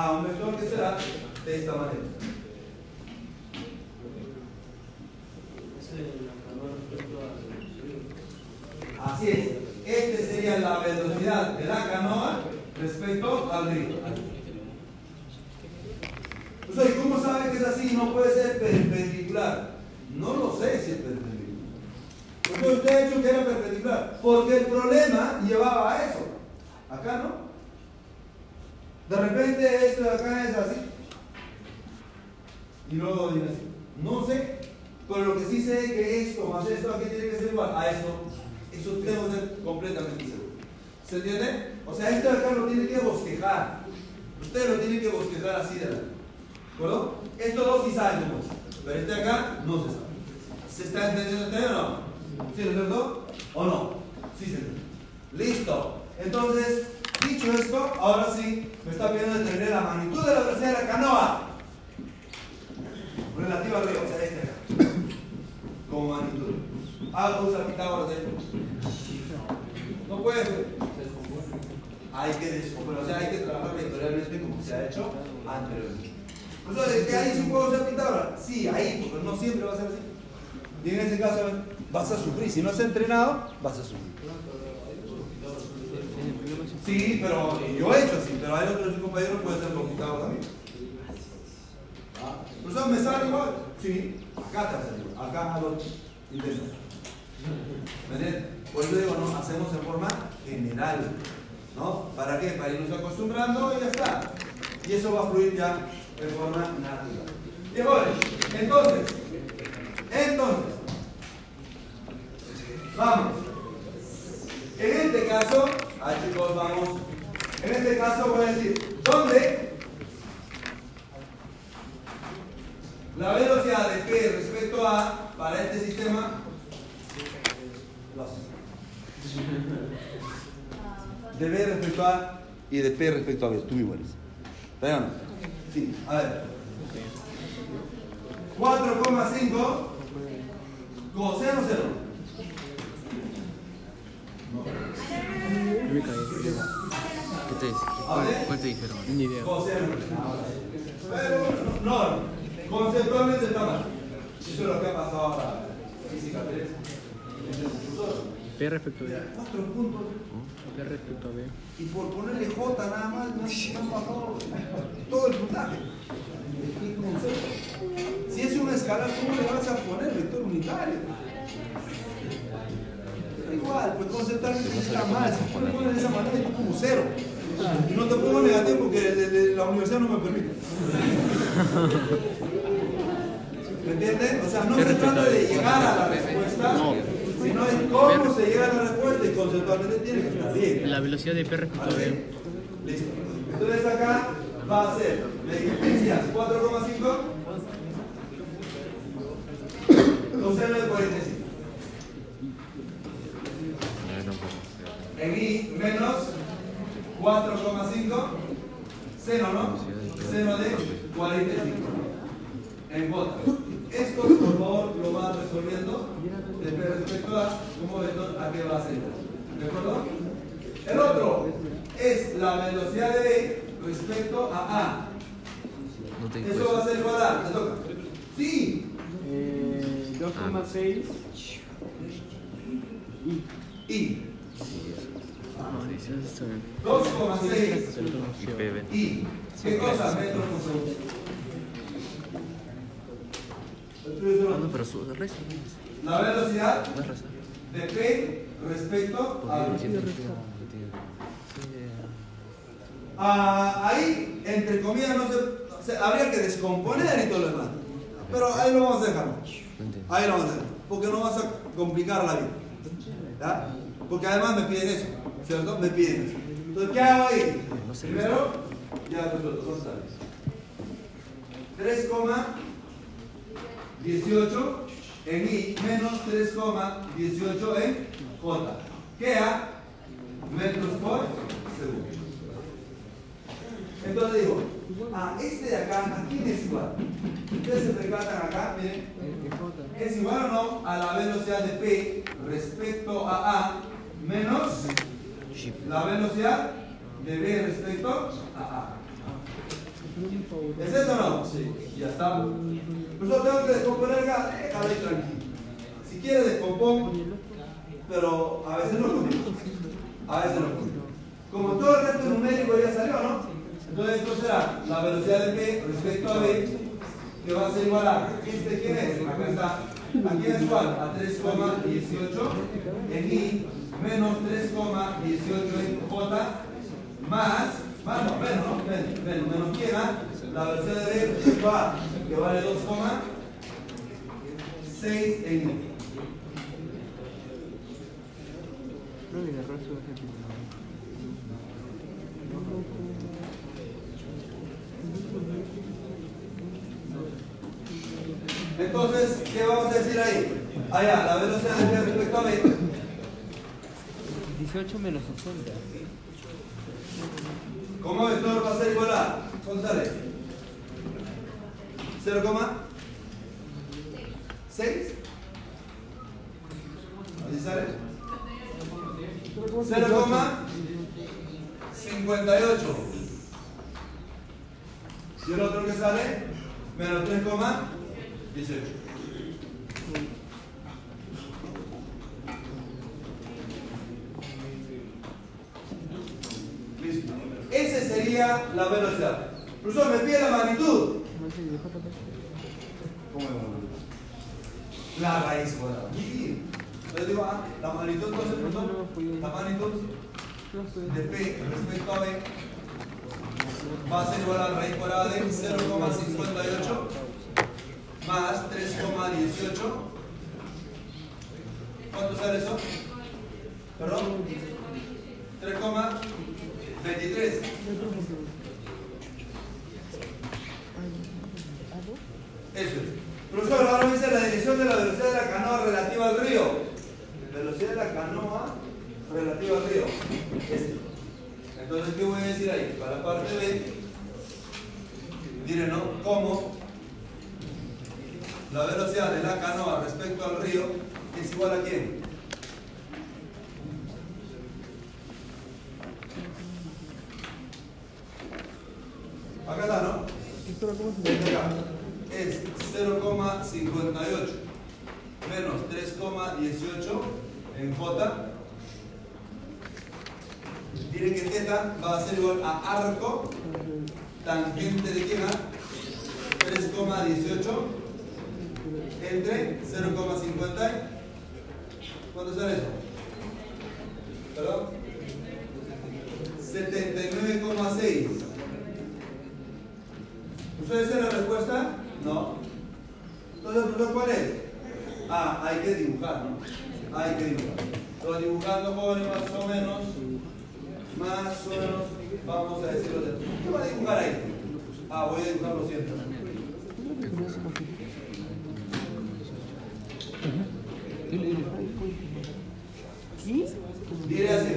[SPEAKER 4] Ah, un vector que será de esta manera. Así es. Este sería la velocidad de la canoa respecto al río. O sea, ¿y cómo sabe que es así? No puede ser perpendicular. No lo sé si es perpendicular. Porque usted ha dicho que era perpendicular. Porque el problema llevaba a eso. Acá no. De repente esto de acá es así. Y luego así. No sé. Pero lo que sí sé es que esto más esto aquí tiene que ser igual a esto. Eso tengo que ser completamente seguro. ¿Se entiende? O sea, este de acá lo tiene que bosquejar. Usted lo tiene que bosquejar así de. ¿De acuerdo? Estos dos sí es. Pero este de acá no se sabe. ¿Se está entendiendo tema o no? ¿Sí es cierto? ¿O no? Sí se entiende. Listo. Entonces, dicho esto, ahora sí me está pidiendo determinar la magnitud de la velocidad de la canoa. Relativa al río, o sea, este. Como magnitud. Hago usa Pitágoras de No puede. Hay que descomponer, o sea, hay que trabajar vectorialmente como se ha hecho anteriormente. Profesor, es que ahí sí puedo usar Pitágoras. Sí, ahí, porque no siempre va a ser así. Y en ese caso vas a sufrir. Si no has entrenado, vas a sufrir. Sí, pero yo he hecho así, pero hay otros compañeros que pueden ser Pitágoras también. Profesor, ¿me sale igual? Sí, acá te salido. Acá hago intento. ¿Me entiendes? Por eso digo, no, hacemos en forma general. ¿No? ¿Para qué? Para irnos acostumbrando y ya está. Y eso va a fluir ya de forma natural. Entonces, entonces, vamos. En este caso, ah chicos, vamos. En este caso voy a decir, ¿dónde? La velocidad de P respecto a, para este sistema, de B respecto a y de P respecto a B, tú iguales. Vean. Sí, a ver. 4,5 coseno 0.
[SPEAKER 3] Yo me caí.
[SPEAKER 5] ¿Qué te,
[SPEAKER 4] A
[SPEAKER 5] cuál, te dijeron?
[SPEAKER 3] Ni idea.
[SPEAKER 4] No, conceptualmente está mal. Eso es lo que ha pasado ahora. Física 3.
[SPEAKER 3] P respecto a B.
[SPEAKER 4] Cuatro puntos.
[SPEAKER 3] P respecto a B.
[SPEAKER 4] Y por ponerle J nada más, no se han bajado todo el puntaje. ¿Qué concepto? Si es un escalar, ¿cómo le vas a poner vector unitario? Igual, pues conceptualmente está mal. Si tú le pones de esa manera, yo como cero. Y no te pongo negativo porque de- de- la universidad no me permite. ¿Me entiendes? O sea, no se trata de llegar a la respuesta, sino es cómo se llega a la respuesta y conceptualmente tiene que estar bien.
[SPEAKER 3] La velocidad de P respecto a.
[SPEAKER 4] Listo. Entonces acá va a ser la existencia decías? 4,5 coseno de 45. En I menos 4,5 seno, ¿no? Seno de 45. En J. Esto, por favor, lo vas resolviendo respecto a cómo vector a qué va a ser. ¿De acuerdo? El otro es la velocidad de B respecto a A. Eso va a ser igual a, te toca. Sí,
[SPEAKER 3] Eh, 2,6 y
[SPEAKER 4] y. 2,6
[SPEAKER 5] Y
[SPEAKER 4] ¿qué cosa? Metros por segundo.
[SPEAKER 5] Pero su.
[SPEAKER 4] La velocidad de P respecto a Ah, ahí, entre comillas, no se, o sea, habría que descomponer y todo lo demás. Pero ahí lo vamos a dejar. Ahí lo vamos a dejar. Porque no vas a complicar la vida. ¿Ya? Porque además me piden eso. ¿Cierto? Me piden. Entonces, ¿qué hago ahí? Primero, ya resuelto. ¿Dónde sales? 3,18 en I menos 3,18 en J. Queda metros por segundo. Entonces digo, a este de acá, ¿a quién es igual? Ustedes se percatan acá, miren, ¿es igual o no a la velocidad de P respecto a A menos la velocidad de B respecto a A? ¿Es eso o no? Sí, ya está. Nosotros tengo que descomponer acá, déjalo ahí tranquilo. Si quiere descompongo, pero a veces no conmigo. A veces no conmigo. Como todo el resto numérico ya salió, ¿no? Entonces esto será la velocidad de P respecto a B, que va a ser igual a, ¿este quién es? Acá está. ¿A quién es igual? A 3,18 en I menos 3,18 en J más, más no, menos, ¿no? Menos, menos, menos quién, ¿ah? La velocidad de B respecto a A, que vale 2,6 en I. Entonces, ¿qué vamos a decir ahí? Allá, la velocidad de respecto a B
[SPEAKER 3] 18 menos 60.
[SPEAKER 4] ¿Cómo vector va a ser igual a? ¿Cuánto sale? 0,6 ¿Así sale? 0,58 ¿Y el otro que sale? Menos 3,18 Listo. Esa sería la velocidad. Profesor, me pide la magnitud. ¿Cómo es la raíz cuadrada. Entonces digo, ah, la magnitud, entonces, la magnitud de P respecto a B va a ser igual a la raíz cuadrada de 0,58 más 3,18. ¿Cuánto sale eso? ¿Perdón? 3,23. Eso es. Profesor, ahora dice la dirección de la velocidad de la canoa relativa al río. Velocidad de la canoa relativa al río. Este. Entonces, ¿qué voy a decir ahí? Para la parte B, diré, ¿no? ¿Cómo la velocidad de la canoa respecto al río es igual a quién? Acá está, ¿no? Acá. Es 0,58 menos 3,18 en J. Miren que θ va a ser igual a arco tangente de quién? 3,18 entre 0,50. ¿Cuánto sale eso? ¿Perdón? 79,6. ¿Ustedes tienen la respuesta? ¿no? Entonces, cuál es? Ah, hay que dibujar, ¿no? Hay que dibujar. Entonces, dibujando jóvenes más o menos, más o menos, vamos a decirlo de ¿Qué va a dibujar ahí? Ah, voy a dibujar los cientos. ¿Sí? Así.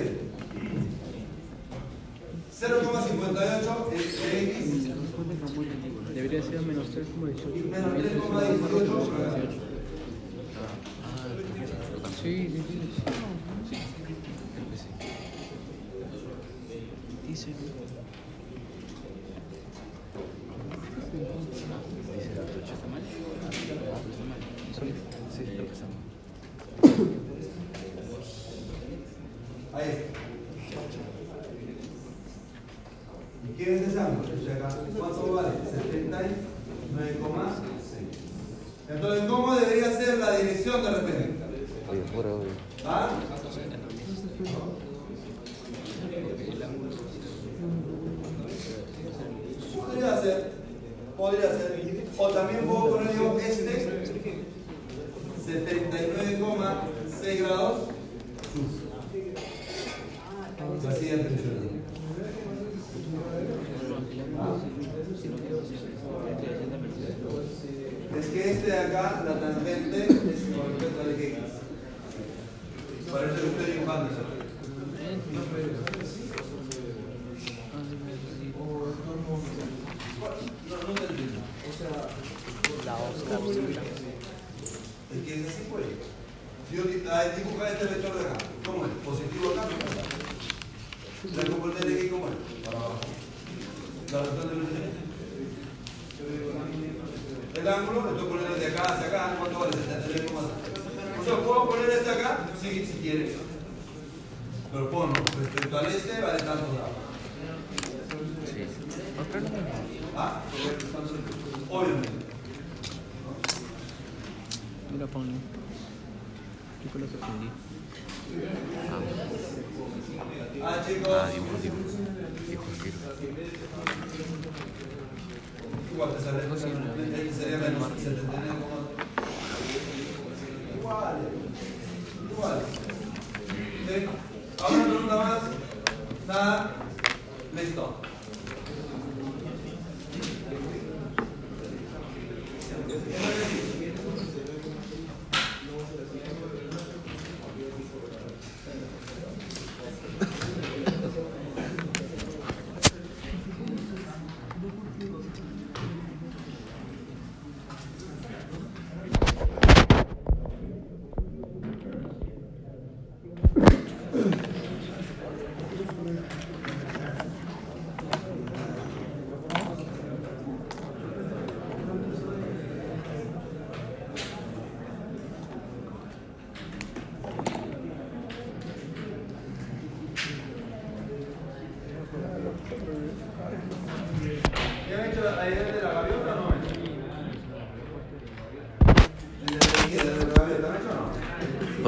[SPEAKER 4] 0,58 es x
[SPEAKER 3] Debería ser menos 3,18.
[SPEAKER 4] Menos Sí,
[SPEAKER 3] sí, sí. creo que sí. Dice.
[SPEAKER 4] Dice, ¿está mal? ¿Está mal? Sí, que está. ¿Quién es esa muchacha? ¿Cuánto vale? 79,6. Entonces, ¿cómo debería ser la dirección de repente? ¿Ah? Podría ser, podría ser. O también puedo poner yo este 79,6 grados.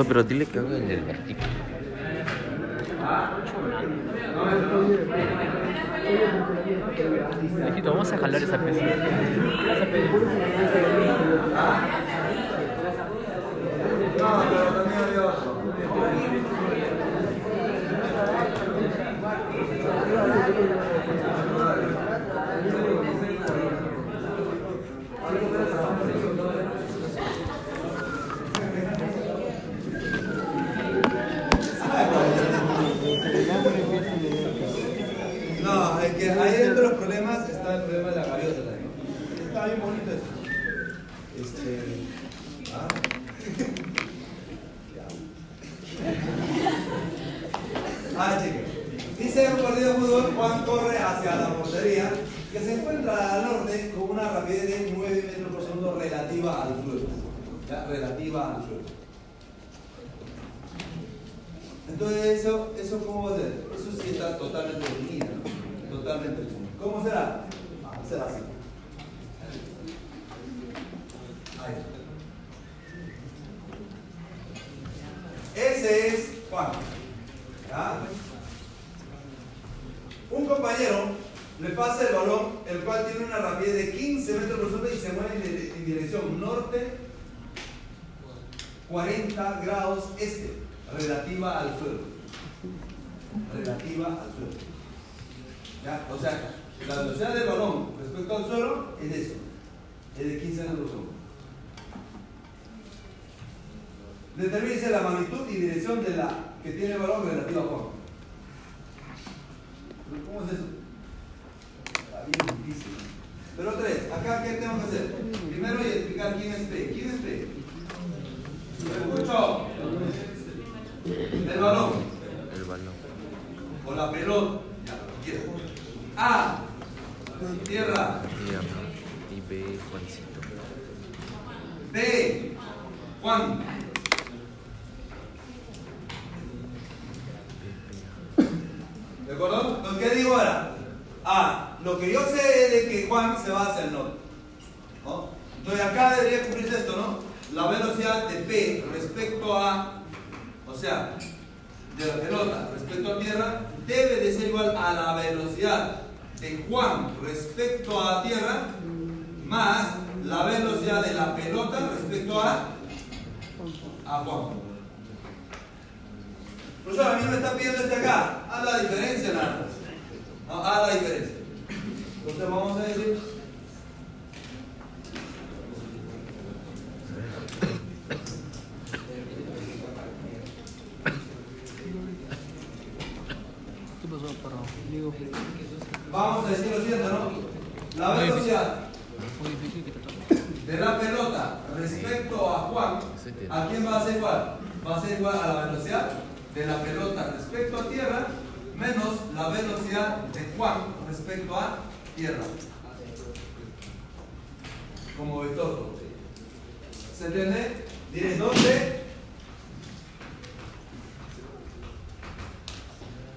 [SPEAKER 4] pero
[SPEAKER 5] dile que haga el del
[SPEAKER 4] bien.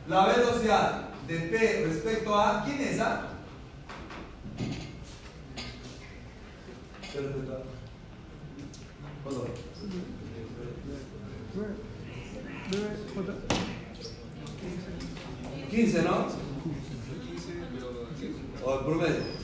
[SPEAKER 4] La velocidad de P respecto a ¿quién es ah? A? ¿15, no? O el promedio.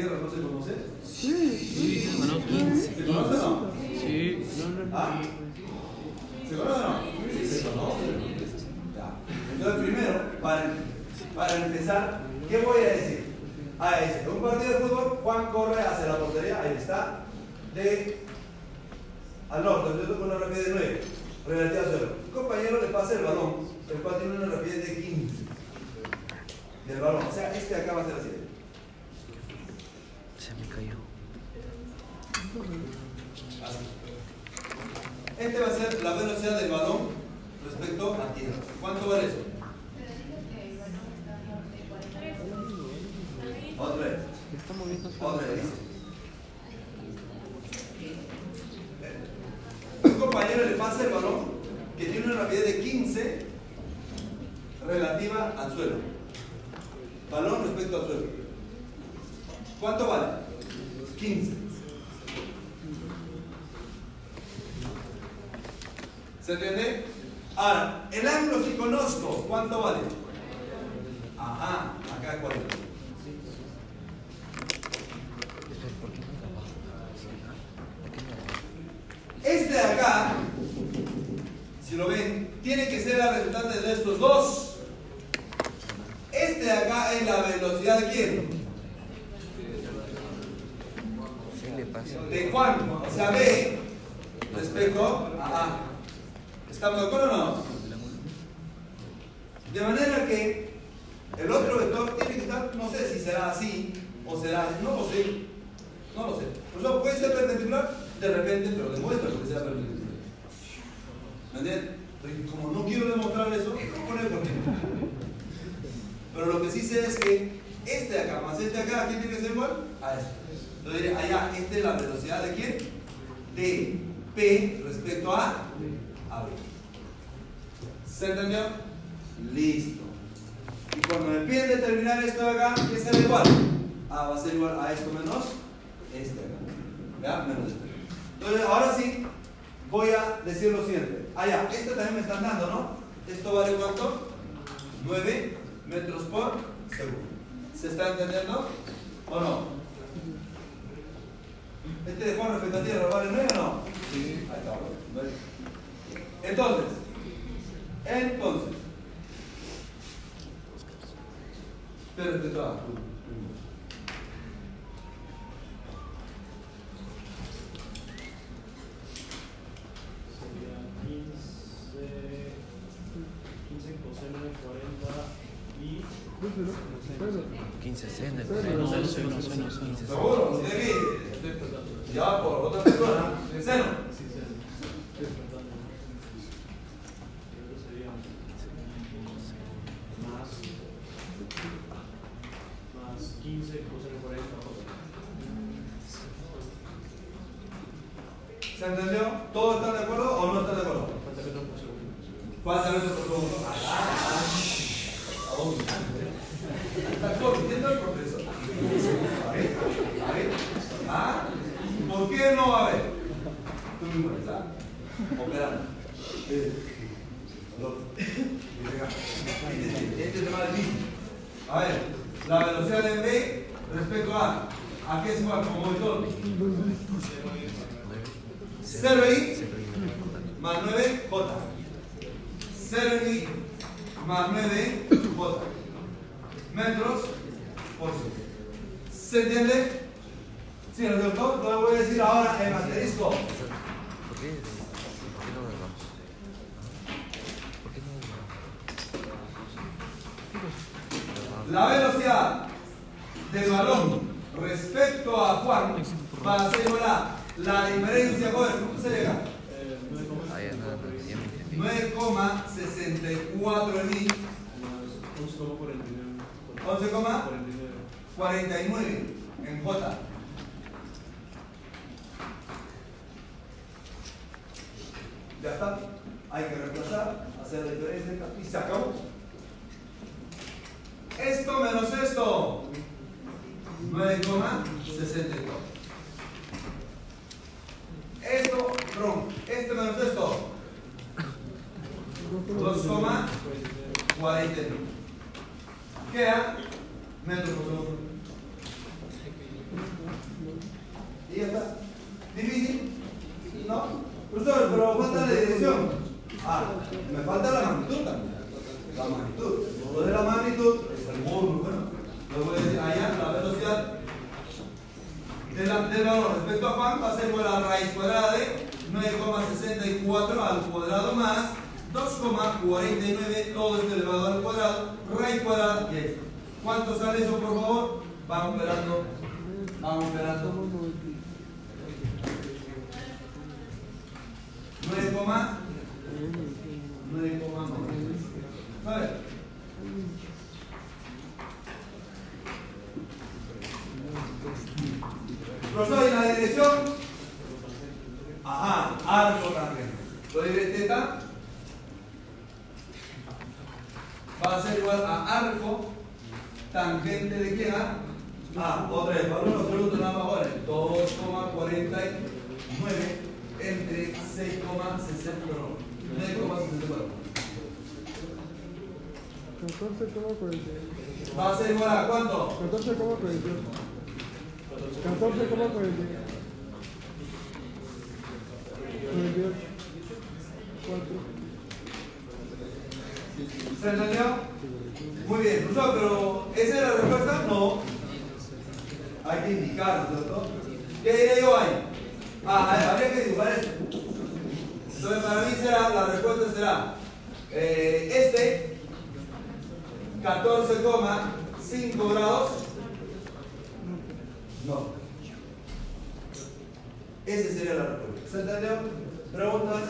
[SPEAKER 4] tierra, ¿no se? Entonces, ahora sí, voy a decir lo siguiente. Ah, ya, este también me están dando, ¿no? ¿Esto vale cuánto? 9 metros por segundo. ¿Se está entendiendo o no? Este de Juan respecto a tierra, ¿vale 9 o no? Sí. Ahí está. Entonces, entonces, pero respecto.
[SPEAKER 1] 15
[SPEAKER 5] cena,
[SPEAKER 4] ¿Seguro? ¿Sí de aquí? Ya por otra persona, en seno.
[SPEAKER 1] Sí, sí, sí. Despertando. Creo que sería más, más 15 coseno de 40
[SPEAKER 4] ¿Se entendió? ¿Todos están de acuerdo o no están de acuerdo?
[SPEAKER 1] Falta que por segundo.
[SPEAKER 4] Pasa metros por segundo. Está corrigiendo el profesor. A ver, a ver. ¿Ah? ¿Por qué no va a ver? Tú mismo estás operando. Este este tema de mí. A ver, la velocidad de B respecto a. ¿A qué es igual? Como motor. 0i más 9j. 0i más 9j. Metros por segundo. ¿Se entiende? Sí, ¿no es cierto? Lo voy a decir ahora en asterisco. La velocidad del balón respecto a Juan va a ser igual a la diferencia, joder, ¿cómo se llega?
[SPEAKER 1] Eh, 9
[SPEAKER 5] Ah, ya, no, no, ya me entendí.
[SPEAKER 4] 9,64 mil,
[SPEAKER 1] más 11,49.
[SPEAKER 4] 11,49
[SPEAKER 1] 49.
[SPEAKER 4] en J. Ya está. Hay que reemplazar, hacer la diferencia y se acabó. Esto menos esto. 9,64. Esto, perdón, este menos esto. 2,49. Queda metros por segundo. Y ya está. ¿Difícil? ¿No? Profesor, pero falta la dirección. Ah, me falta la magnitud también. La magnitud. Lo de la magnitud es el módulo, bueno. Lo voy a decir allá, la velocidad del valor respecto a Juan va a ser igual a raíz cuadrada de 9,64 al cuadrado más 2,49 todo esto elevado al cuadrado, raíz cuadrada y esto. ¿Cuánto sale eso, por favor? Vamos operando. Vamos operando. 9,9. ¿Sabes? Profesor, ¿y la dirección? Ajá, arco también. Lo de teta va a ser igual a arco tangente de quién? ah? Ah, otra vez, valor absoluto nada más ahora. 2,49 entre 6,64. 9,64.
[SPEAKER 3] 14,48.
[SPEAKER 4] Va a ser igual a cuánto?
[SPEAKER 3] 14,48. 14,48. 48. 4.
[SPEAKER 4] ¿Se entendió? Muy bien, profesor, pero ¿esa es la respuesta? No. Hay que indicar, ¿no es cierto? ¿Qué diré yo ahí? Ah, habría que dibujar esto. Entonces, para mí será, la respuesta será eh, este 14,5 grados. No. Esa sería la respuesta. ¿Se entendió? ¿Preguntas?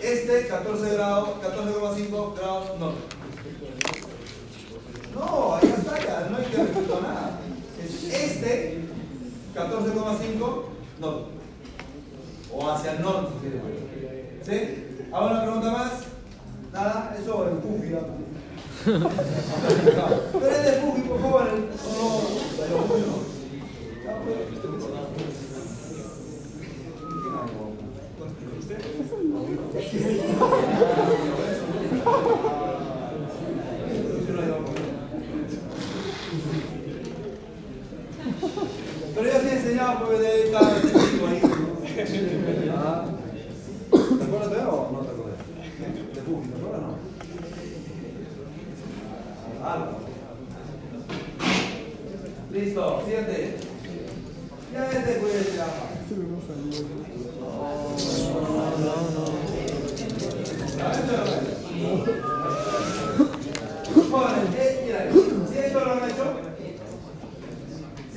[SPEAKER 4] Este 14 grados, 14,5 grados, no. No, ahí está ya, no hay que respetar nada. Es Este 14,5 no. O hacia el norte, si. ¿Sí? ¿Hago una pregunta más? Nada, eso es Puffy. Pero es de Puffy, por favor. No, no, no. Pero yo sí enseñaba porque de ahí. Ah. ¿Te acuerdas de o no te acuerdas? De ¿te acuerdas o no? Listo, siete. Ya este.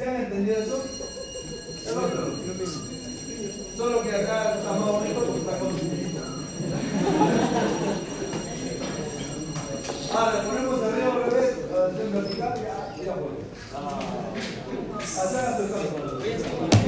[SPEAKER 4] ¿Se han entendido eso? El otro. Solo que acá está más bonito porque está con dinerito. Ahora, ponemos arriba al revés, en vertical, ya, ya voy. Hacer la próxima.